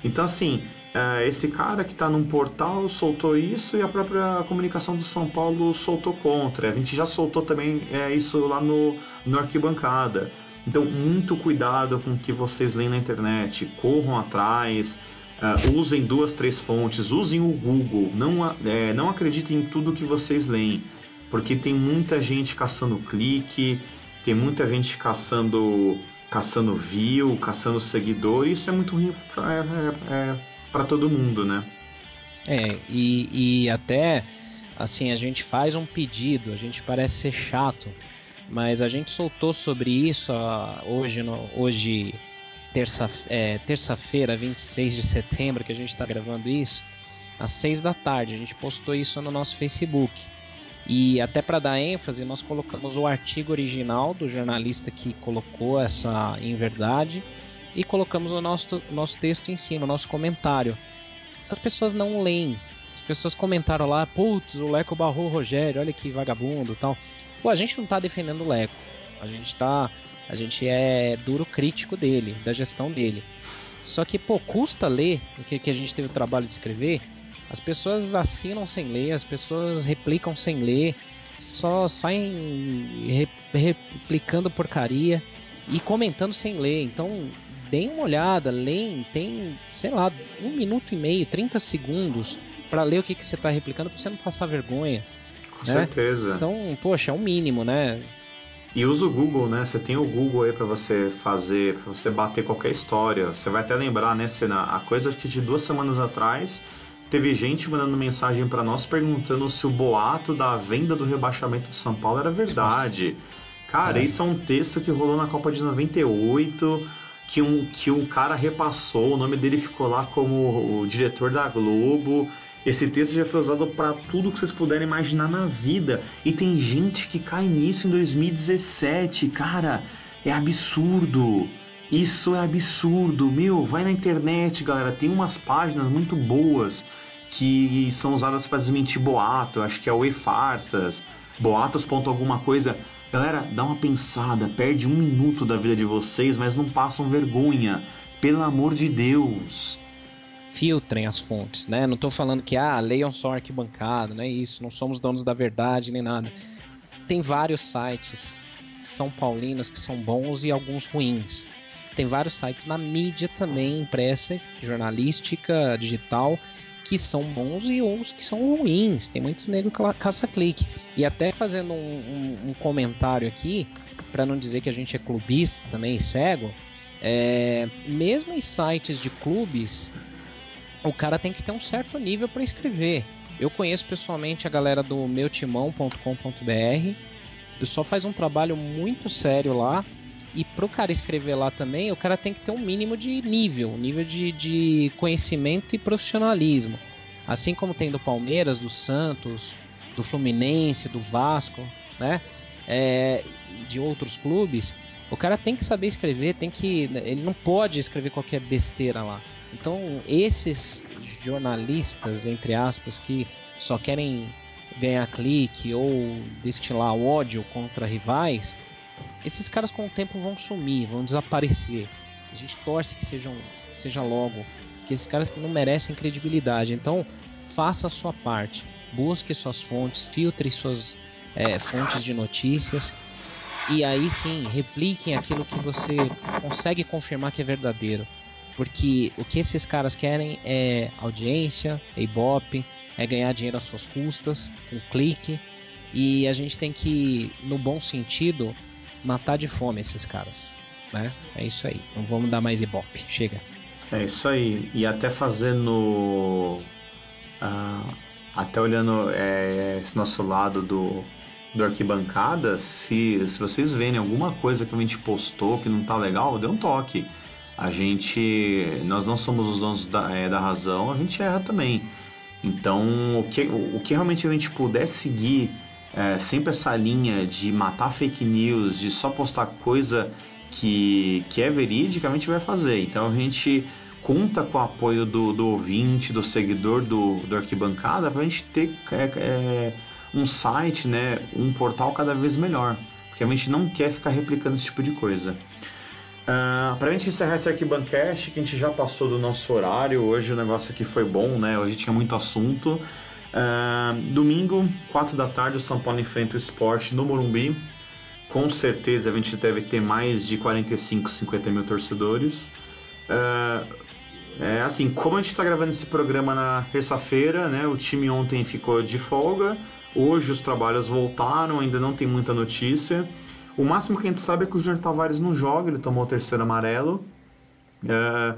Então, assim, uh, esse cara que está num portal soltou isso e a própria comunicação do São Paulo soltou contra. A gente já soltou também é, isso lá no, no Arquibancada. Então, muito cuidado com o que vocês leem na internet, corram atrás, uh, usem duas, três fontes, usem o Google, não, é, não acreditem em tudo que vocês leem, porque tem muita gente caçando clique, tem muita gente caçando, caçando view, caçando seguidor, e isso é muito ruim para é, é, todo mundo, né? É, e, e até assim, a gente faz um pedido, a gente parece ser chato, mas a gente soltou sobre isso hoje, no, hoje terça, é, terça-feira, 26 de setembro, que a gente está gravando isso. às 6 da tarde. A gente postou isso no nosso Facebook. E até para dar ênfase, nós colocamos o artigo original do jornalista que colocou essa inverdade e colocamos o nosso, nosso texto em cima, o nosso comentário. As pessoas não leem. As pessoas comentaram lá, putz, o Leco barrou o Rogério, olha que vagabundo tal. Pô, a gente não tá defendendo o Leco. A gente tá. A gente é duro crítico dele, da gestão dele. Só que, pô, custa ler o que, que a gente teve o trabalho de escrever. As pessoas assinam sem ler, as pessoas replicam sem ler, só saem replicando porcaria e comentando sem ler. Então, deem uma olhada, leem, tem, sei lá, um minuto e meio, 30 segundos para ler o que, que você está replicando para você não passar vergonha. Com né? certeza. Então, poxa, é o mínimo, né? E usa o Google, né? Você tem o Google aí para você fazer, para você bater qualquer história. Você vai até lembrar, né, Cena? A coisa que de duas semanas atrás teve gente mandando mensagem para nós perguntando se o boato da venda do rebaixamento de São Paulo era verdade. Nossa. Cara, é. isso é um texto que rolou na Copa de 98, que um, que um cara repassou, o nome dele ficou lá como o diretor da Globo. Esse texto já foi usado para tudo que vocês puderem imaginar na vida. E tem gente que cai nisso em 2017. Cara, é absurdo. Isso é absurdo. Meu, vai na internet, galera. Tem umas páginas muito boas que são usadas para desmentir boato. Acho que é o e-farsas, boatos. alguma coisa. Galera, dá uma pensada. Perde um minuto da vida de vocês, mas não passam vergonha. Pelo amor de Deus filtrem as fontes, né? Não estou falando que ah, leiam só arquibancada, não é isso, não somos donos da verdade nem nada. Tem vários sites são paulinos que são bons e alguns ruins. Tem vários sites na mídia também, impressa, jornalística, digital, que são bons e uns que são ruins. Tem muito nego caça-clique. E até fazendo um, um, um comentário aqui, para não dizer que a gente é clubista também cego, é, mesmo em sites de clubes, o cara tem que ter um certo nível para escrever. Eu conheço pessoalmente a galera do meutimão.com.br. O pessoal faz um trabalho muito sério lá. E pro cara escrever lá também, o cara tem que ter um mínimo de nível, nível de, de conhecimento e profissionalismo. Assim como tem do Palmeiras, do Santos, do Fluminense, do Vasco, né? É, de outros clubes, o cara tem que saber escrever, tem que. Ele não pode escrever qualquer besteira lá. Então, esses jornalistas, entre aspas, que só querem ganhar clique ou destilar ódio contra rivais, esses caras com o tempo vão sumir, vão desaparecer. A gente torce que sejam, seja logo, que esses caras não merecem credibilidade. Então, faça a sua parte, busque suas fontes, filtre suas é, fontes de notícias e aí sim repliquem aquilo que você consegue confirmar que é verdadeiro. Porque o que esses caras querem é audiência, é ibope, é ganhar dinheiro às suas custas, um clique. E a gente tem que, no bom sentido, matar de fome esses caras. Né? É isso aí. Não vamos dar mais ibope. Chega. É isso aí. E até fazendo. Uh, até olhando é, esse nosso lado do, do arquibancada, se, se vocês verem alguma coisa que a gente postou que não tá legal, dê um toque. A gente, nós não somos os donos da, é, da razão, a gente erra também. Então, o que, o, que realmente a gente puder seguir é, sempre essa linha de matar fake news, de só postar coisa que, que é verídica, a gente vai fazer. Então, a gente conta com o apoio do, do ouvinte, do seguidor do, do Arquibancada, para a gente ter é, um site, né, um portal cada vez melhor. Porque a gente não quer ficar replicando esse tipo de coisa. Uh, ah, para a gente encerrar esse Arquibancast, que a gente já passou do nosso horário, hoje o negócio aqui foi bom, né? Hoje tinha muito assunto. Uh, domingo, 4 da tarde, o São Paulo enfrenta o esporte no Morumbi. Com certeza a gente deve ter mais de 45, 50 mil torcedores. Uh, é assim, como a gente está gravando esse programa na terça-feira, né? O time ontem ficou de folga. Hoje os trabalhos voltaram, ainda não tem muita notícia. O máximo que a gente sabe é que o Júnior Tavares não joga, ele tomou o terceiro amarelo. É,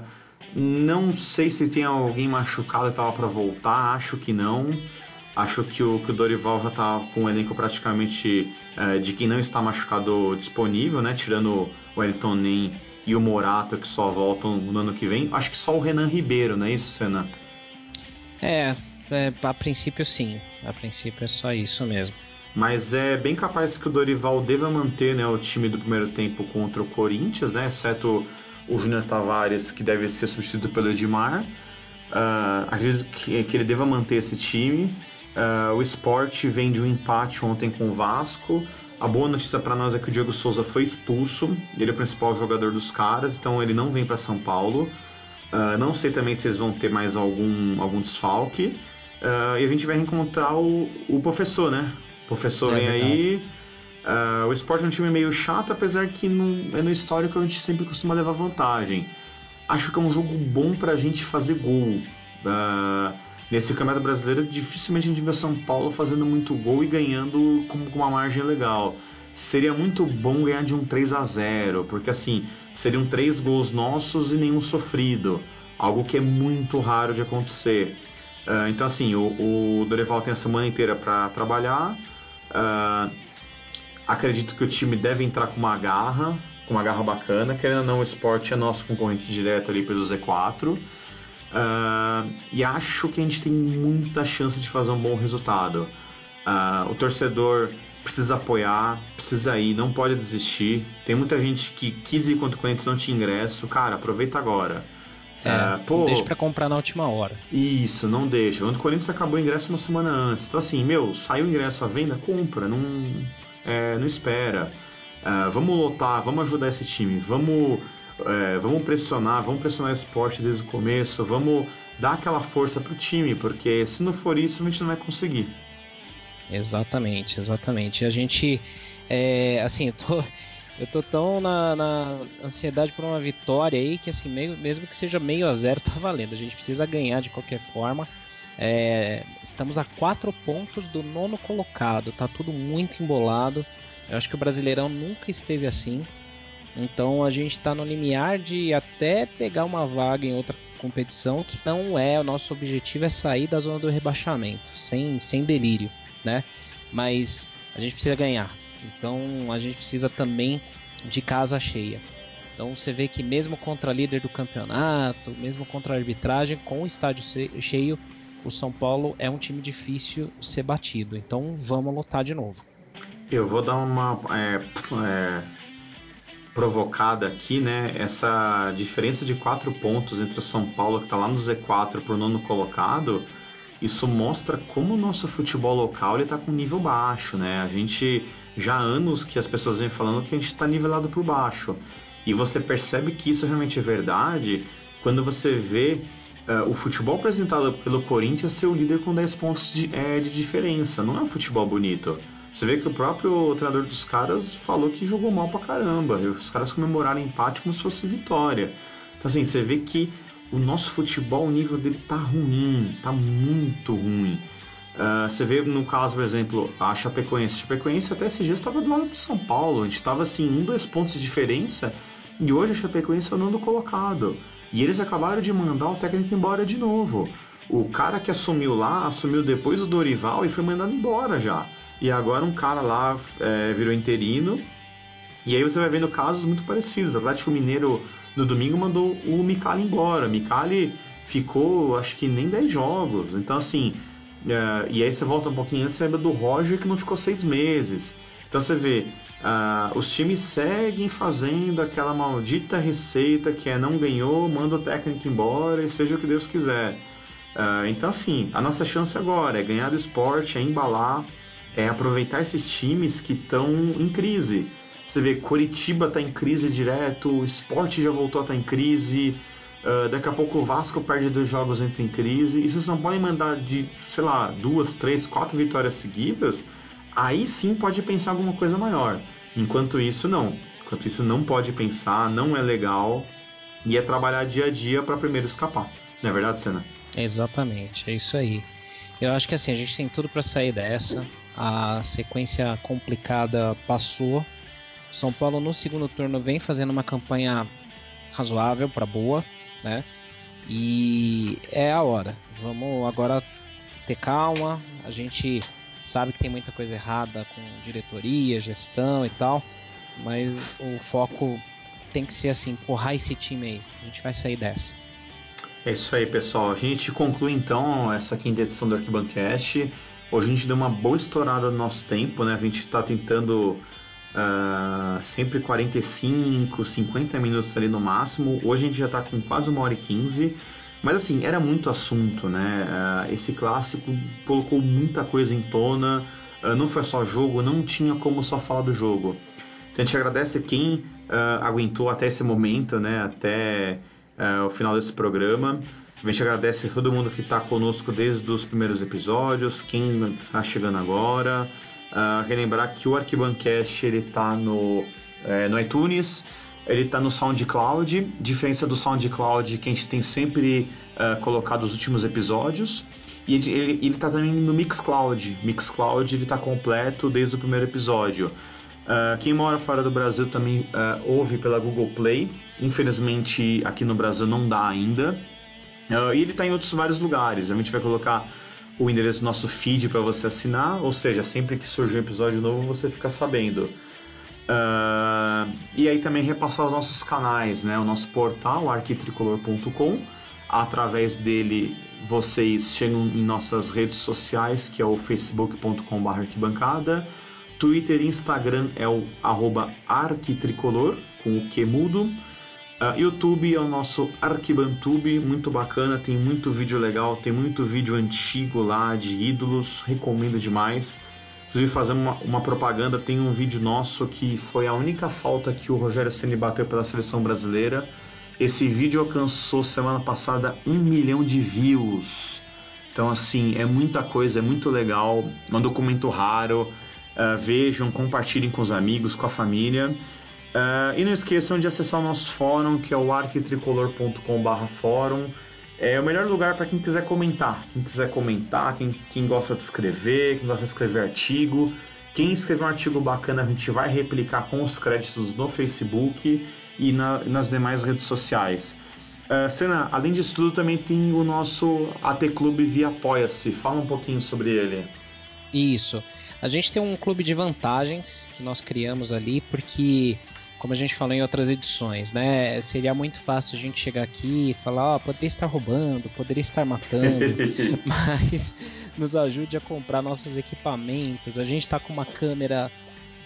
não sei se tem alguém machucado que estava para voltar, acho que não. Acho que o, que o Dorival já está com o elenco praticamente é, de quem não está machucado disponível, né? Tirando o Elton Nem e o Morato que só voltam no ano que vem. Acho que só o Renan Ribeiro, não é isso, Senna? É, é, a princípio sim. A princípio é só isso mesmo. Mas é bem capaz que o Dorival deva manter né, o time do primeiro tempo contra o Corinthians, né, exceto o Júnior Tavares, que deve ser substituído pelo Edmar. Uh, acredito que, que, ele deva manter esse time. Uh, o esporte vem de um empate ontem com o Vasco. A boa notícia para nós é que o Diego Souza foi expulso, ele é o principal jogador dos caras, então ele não vem para São Paulo. Uh, não sei também se eles vão ter mais algum, algum desfalque. Uh, e a gente vai reencontrar o, o professor, né? O professor é vem verdade. aí. Uh, o esporte é um time meio chato, apesar que no, é no histórico a gente sempre costuma levar vantagem. Acho que é um jogo bom pra gente fazer gol. Uh, nesse Campeonato Brasileiro, dificilmente a gente vê São Paulo fazendo muito gol e ganhando com, com uma margem legal. Seria muito bom ganhar de um 3 a 0 porque assim, seriam três gols nossos e nenhum sofrido. Algo que é muito raro de acontecer. Uh, então, assim, o, o Dorival tem a semana inteira para trabalhar. Uh, acredito que o time deve entrar com uma garra, com uma garra bacana. Querendo ou não, o esporte é nosso concorrente direto ali pelo Z4. Uh, ah, e acho que a gente tem muita chance de fazer um bom resultado. o torcedor precisa apoiar, precisa ir, não pode desistir. Tem muita gente que quis ir contra o Corinthians não tinha ingresso. Cara, aproveita agora. É, pô, não deixa pra comprar na última hora. Isso, não deixa. O Corinthians acabou o ingresso uma semana antes. Então, assim, meu, saiu o ingresso à venda, compra, não, é, não espera. É, vamos lotar, vamos ajudar esse time, vamos, é, vamos pressionar, vamos pressionar o esporte desde o começo, vamos dar aquela força pro time, porque se não for isso, a gente não vai conseguir. Exatamente, exatamente. A gente, é, assim, eu tô eu tô tão na, na, ansiedade por uma vitória aí que, assim, meio, mesmo que seja meio a zero, tá valendo. A gente precisa ganhar de qualquer forma. É, estamos a quatro pontos do nono colocado, tá tudo muito embolado. Eu acho que o Brasileirão nunca esteve assim. Então a gente está no limiar de até pegar uma vaga em outra competição que não é o nosso objetivo é sair da zona do rebaixamento, sem, sem delírio, né? Mas a gente precisa ganhar. Então a gente precisa também de casa cheia. Então você vê que mesmo contra líder do campeonato, mesmo contra a arbitragem, com o estádio cheio, o São Paulo é um time difícil ser batido. Então vamos lutar de novo. Eu vou dar uma é, é, provocada aqui, né? Essa diferença de quatro pontos entre o São Paulo que está lá no Z4 para o nono colocado, isso mostra como o nosso futebol local está com nível baixo, né? A gente já há anos que as pessoas vêm falando que a gente está nivelado por baixo. E você percebe que isso realmente é verdade quando você vê uh, o futebol apresentado pelo Corinthians ser o líder com 10 pontos de, é, de diferença. Não é um futebol bonito. Você vê que o próprio treinador dos caras falou que jogou mal pra caramba. Os caras comemoraram empate como se fosse vitória. Então, assim, você vê que o nosso futebol, o nível dele tá ruim, tá muito ruim. Uh, você vê no caso, por exemplo, a Chapecoense. A Chapecoense até esses dias estava do lado de São Paulo. A gente estava assim, um, dois pontos de diferença. E hoje a Chapecoense é o nono colocado. E eles acabaram de mandar o técnico embora de novo. O cara que assumiu lá, assumiu depois o Dorival e foi mandado embora já. E agora um cara lá é, virou interino. E aí você vai vendo casos muito parecidos. O Atlético Mineiro no domingo mandou o Micali embora. Micali ficou acho que nem 10 jogos. Então assim Uh, e aí você volta um pouquinho antes, lembra do Roger que não ficou seis meses. Então você vê, uh, os times seguem fazendo aquela maldita receita que é não ganhou, manda o técnico embora e seja o que Deus quiser. Uh, então assim, a nossa chance agora é ganhar do esporte, é embalar, é aproveitar esses times que estão em crise. Você vê, Curitiba está em crise direto, o esporte já voltou a estar tá em crise, Uh, daqui a pouco o Vasco perde dois jogos entra em crise. E se o São Paulo mandar de, sei lá, duas, três, quatro vitórias seguidas, aí sim pode pensar alguma coisa maior. Enquanto isso, não. Enquanto isso, não pode pensar, não é legal. E é trabalhar dia a dia para primeiro escapar. Não é verdade, Senna? Exatamente, é isso aí. Eu acho que assim, a gente tem tudo para sair dessa. A sequência complicada passou. São Paulo no segundo turno vem fazendo uma campanha razoável para boa né? E é a hora. Vamos agora ter calma. A gente sabe que tem muita coisa errada com diretoria, gestão e tal, mas o foco tem que ser assim, empurrar esse time aí. A gente vai sair dessa. É isso aí, pessoal. A gente conclui então essa quinta edição do Arquibancast. Hoje a gente deu uma boa estourada no nosso tempo, né? A gente está tentando uh, sempre 45, 50 minutos ali no máximo. Hoje a gente já está com quase uma hora e 15. Mas assim, era muito assunto, né? Uh, esse clássico colocou muita coisa em tona. Uh, não foi só jogo, não tinha como só falar do jogo. Então a gente agradece quem aguentou até esse momento, né? Até o final desse programa. A gente agradece a todo mundo que está conosco desde os primeiros episódios, quem está chegando agora. Uh, relembrar que o Arquibancast ele está no, é, no iTunes, ele está no SoundCloud, diferença do SoundCloud que a gente tem sempre uh, colocado os últimos episódios. E ele está também no Mixcloud. Mixcloud ele está completo desde o primeiro episódio. Uh, quem mora fora do Brasil também uh, ouve pela Google Play. Infelizmente aqui no Brasil não dá ainda. Uh, e ele está em outros vários lugares. A gente vai colocar o endereço do nosso feed para você assinar, ou seja, sempre que surgir um episódio novo você fica sabendo. e aí também repassar os nossos canais, né? O nosso portal arquitricolor.com. Através dele vocês chegam em nossas redes sociais, que é o facebook.com/arquibancada Twitter e Instagram é o arquitricolor, com o que mudo. Uh, YouTube é o nosso Arquibantube, muito bacana, tem muito vídeo legal, tem muito vídeo antigo lá de ídolos, recomendo demais. Inclusive fazendo uma, uma, propaganda, tem um vídeo nosso que foi a única falta que o Rogério Ceni bateu pela seleção brasileira. Esse vídeo alcançou semana passada um milhão de views. Então assim, é muita coisa, é muito legal, é um documento raro. Uh, vejam, compartilhem com os amigos, com a família. Uh, e não esqueçam de acessar o nosso fórum, que é o arquitricolor.com.br fórum. É o melhor lugar para quem quiser comentar. Quem quiser comentar, quem, quem gosta de escrever, quem gosta de escrever artigo. Quem escrever um artigo bacana, a gente vai replicar com os créditos no Facebook e na, nas demais redes sociais. Uh, Senna, além disso tudo, também tem o nosso AT Clube via Apoia-se. Fala um pouquinho sobre ele. Isso. A gente tem um clube de vantagens que nós criamos ali, porque, como a gente falou em outras edições, né? Seria muito fácil a gente chegar aqui e falar, ó, oh, poderia estar roubando, poderia estar matando, mas nos ajude a comprar nossos equipamentos. A gente está com uma câmera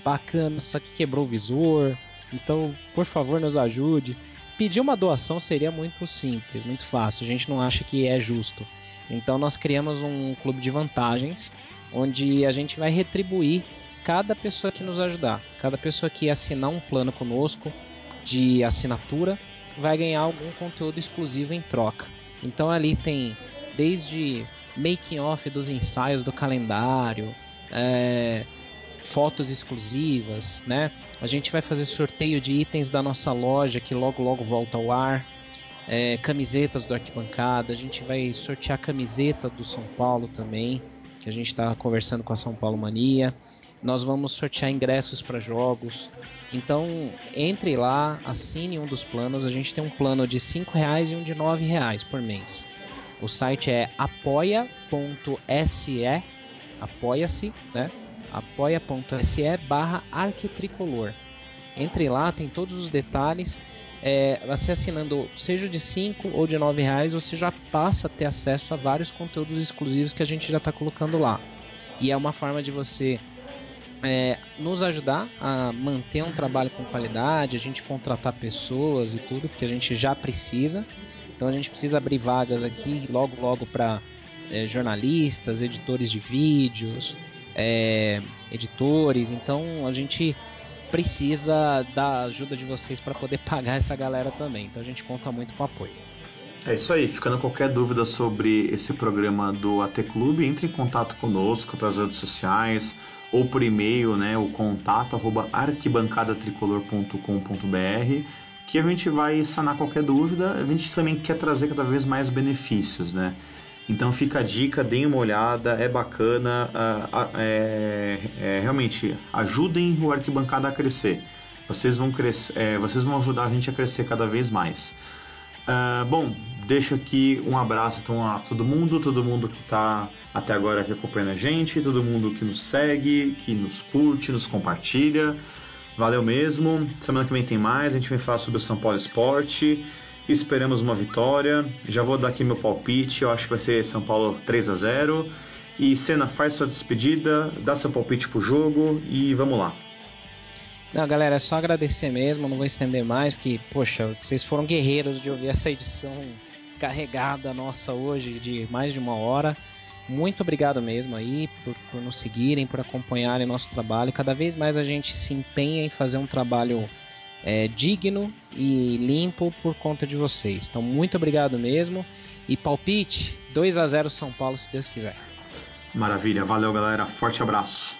bacana, só que quebrou o visor. Então, por favor, nos ajude. Pedir uma doação seria muito simples, muito fácil. A gente não acha que é justo. Então, nós criamos um clube de vantagens onde a gente vai retribuir cada pessoa que nos ajudar. Cada pessoa que assinar um plano conosco de assinatura vai ganhar algum conteúdo exclusivo em troca. Então ali tem desde making off dos ensaios do calendário, é, fotos exclusivas, né? A gente vai fazer sorteio de itens da nossa loja que logo logo volta ao ar. É, camisetas do Arquibancada, a gente vai sortear camiseta do São Paulo também que a gente está conversando com a São Paulo Mania. Nós vamos sortear ingressos para jogos. Então, entre lá, assine um dos planos. A gente tem um plano de R$ reais e um de R$ reais por mês. O site é apoia.se, apoia-se, né? apoia.se barra arquitricolor. Entre lá, tem todos os detalhes é, você assinando seja de 5 ou de 9 reais, você já passa a ter acesso a vários conteúdos exclusivos que a gente já está colocando lá. E é uma forma de você é, nos ajudar a manter um trabalho com qualidade, a gente contratar pessoas e tudo, porque a gente já precisa. Então a gente precisa abrir vagas aqui logo logo para é, jornalistas, editores de vídeos, é, editores. Então a gente precisa da ajuda de vocês para poder pagar essa galera também. Então a gente conta muito com o apoio. É isso aí. Ficando qualquer dúvida sobre esse programa do AT Clube, entre em contato conosco pelas redes sociais ou por e-mail, né, o contato arroba arquibancadatricolor.com.br que a gente vai sanar qualquer dúvida. A gente também quer trazer cada vez mais benefícios, né? Então fica a dica, deem uma olhada, é bacana, é, é, realmente ajudem o arquibancada a crescer. Vocês vão crescer, é, vocês vão ajudar a gente a crescer cada vez mais. Uh, bom, deixo aqui um abraço então a todo mundo, todo mundo que está até agora aqui acompanhando a gente, todo mundo que nos segue, que nos curte, nos compartilha. Valeu mesmo. Semana que vem tem mais, a gente vai falar sobre o São Paulo Esporte. Esperamos uma vitória. Já vou dar aqui meu palpite. Eu acho que vai ser São Paulo 3 a 0 E Senna, faz sua despedida, dá seu palpite pro jogo e vamos lá. Não, galera, é só agradecer mesmo, não vou estender mais, porque, poxa, vocês foram guerreiros de ouvir essa edição carregada nossa hoje de mais de uma hora. Muito obrigado mesmo aí por, por nos seguirem, por acompanharem nosso trabalho. Cada vez mais a gente se empenha em fazer um trabalho é, digno e limpo por conta de vocês. Então, muito obrigado mesmo. E palpite 2 a 0 São Paulo, se Deus quiser. Maravilha, valeu galera, forte abraço.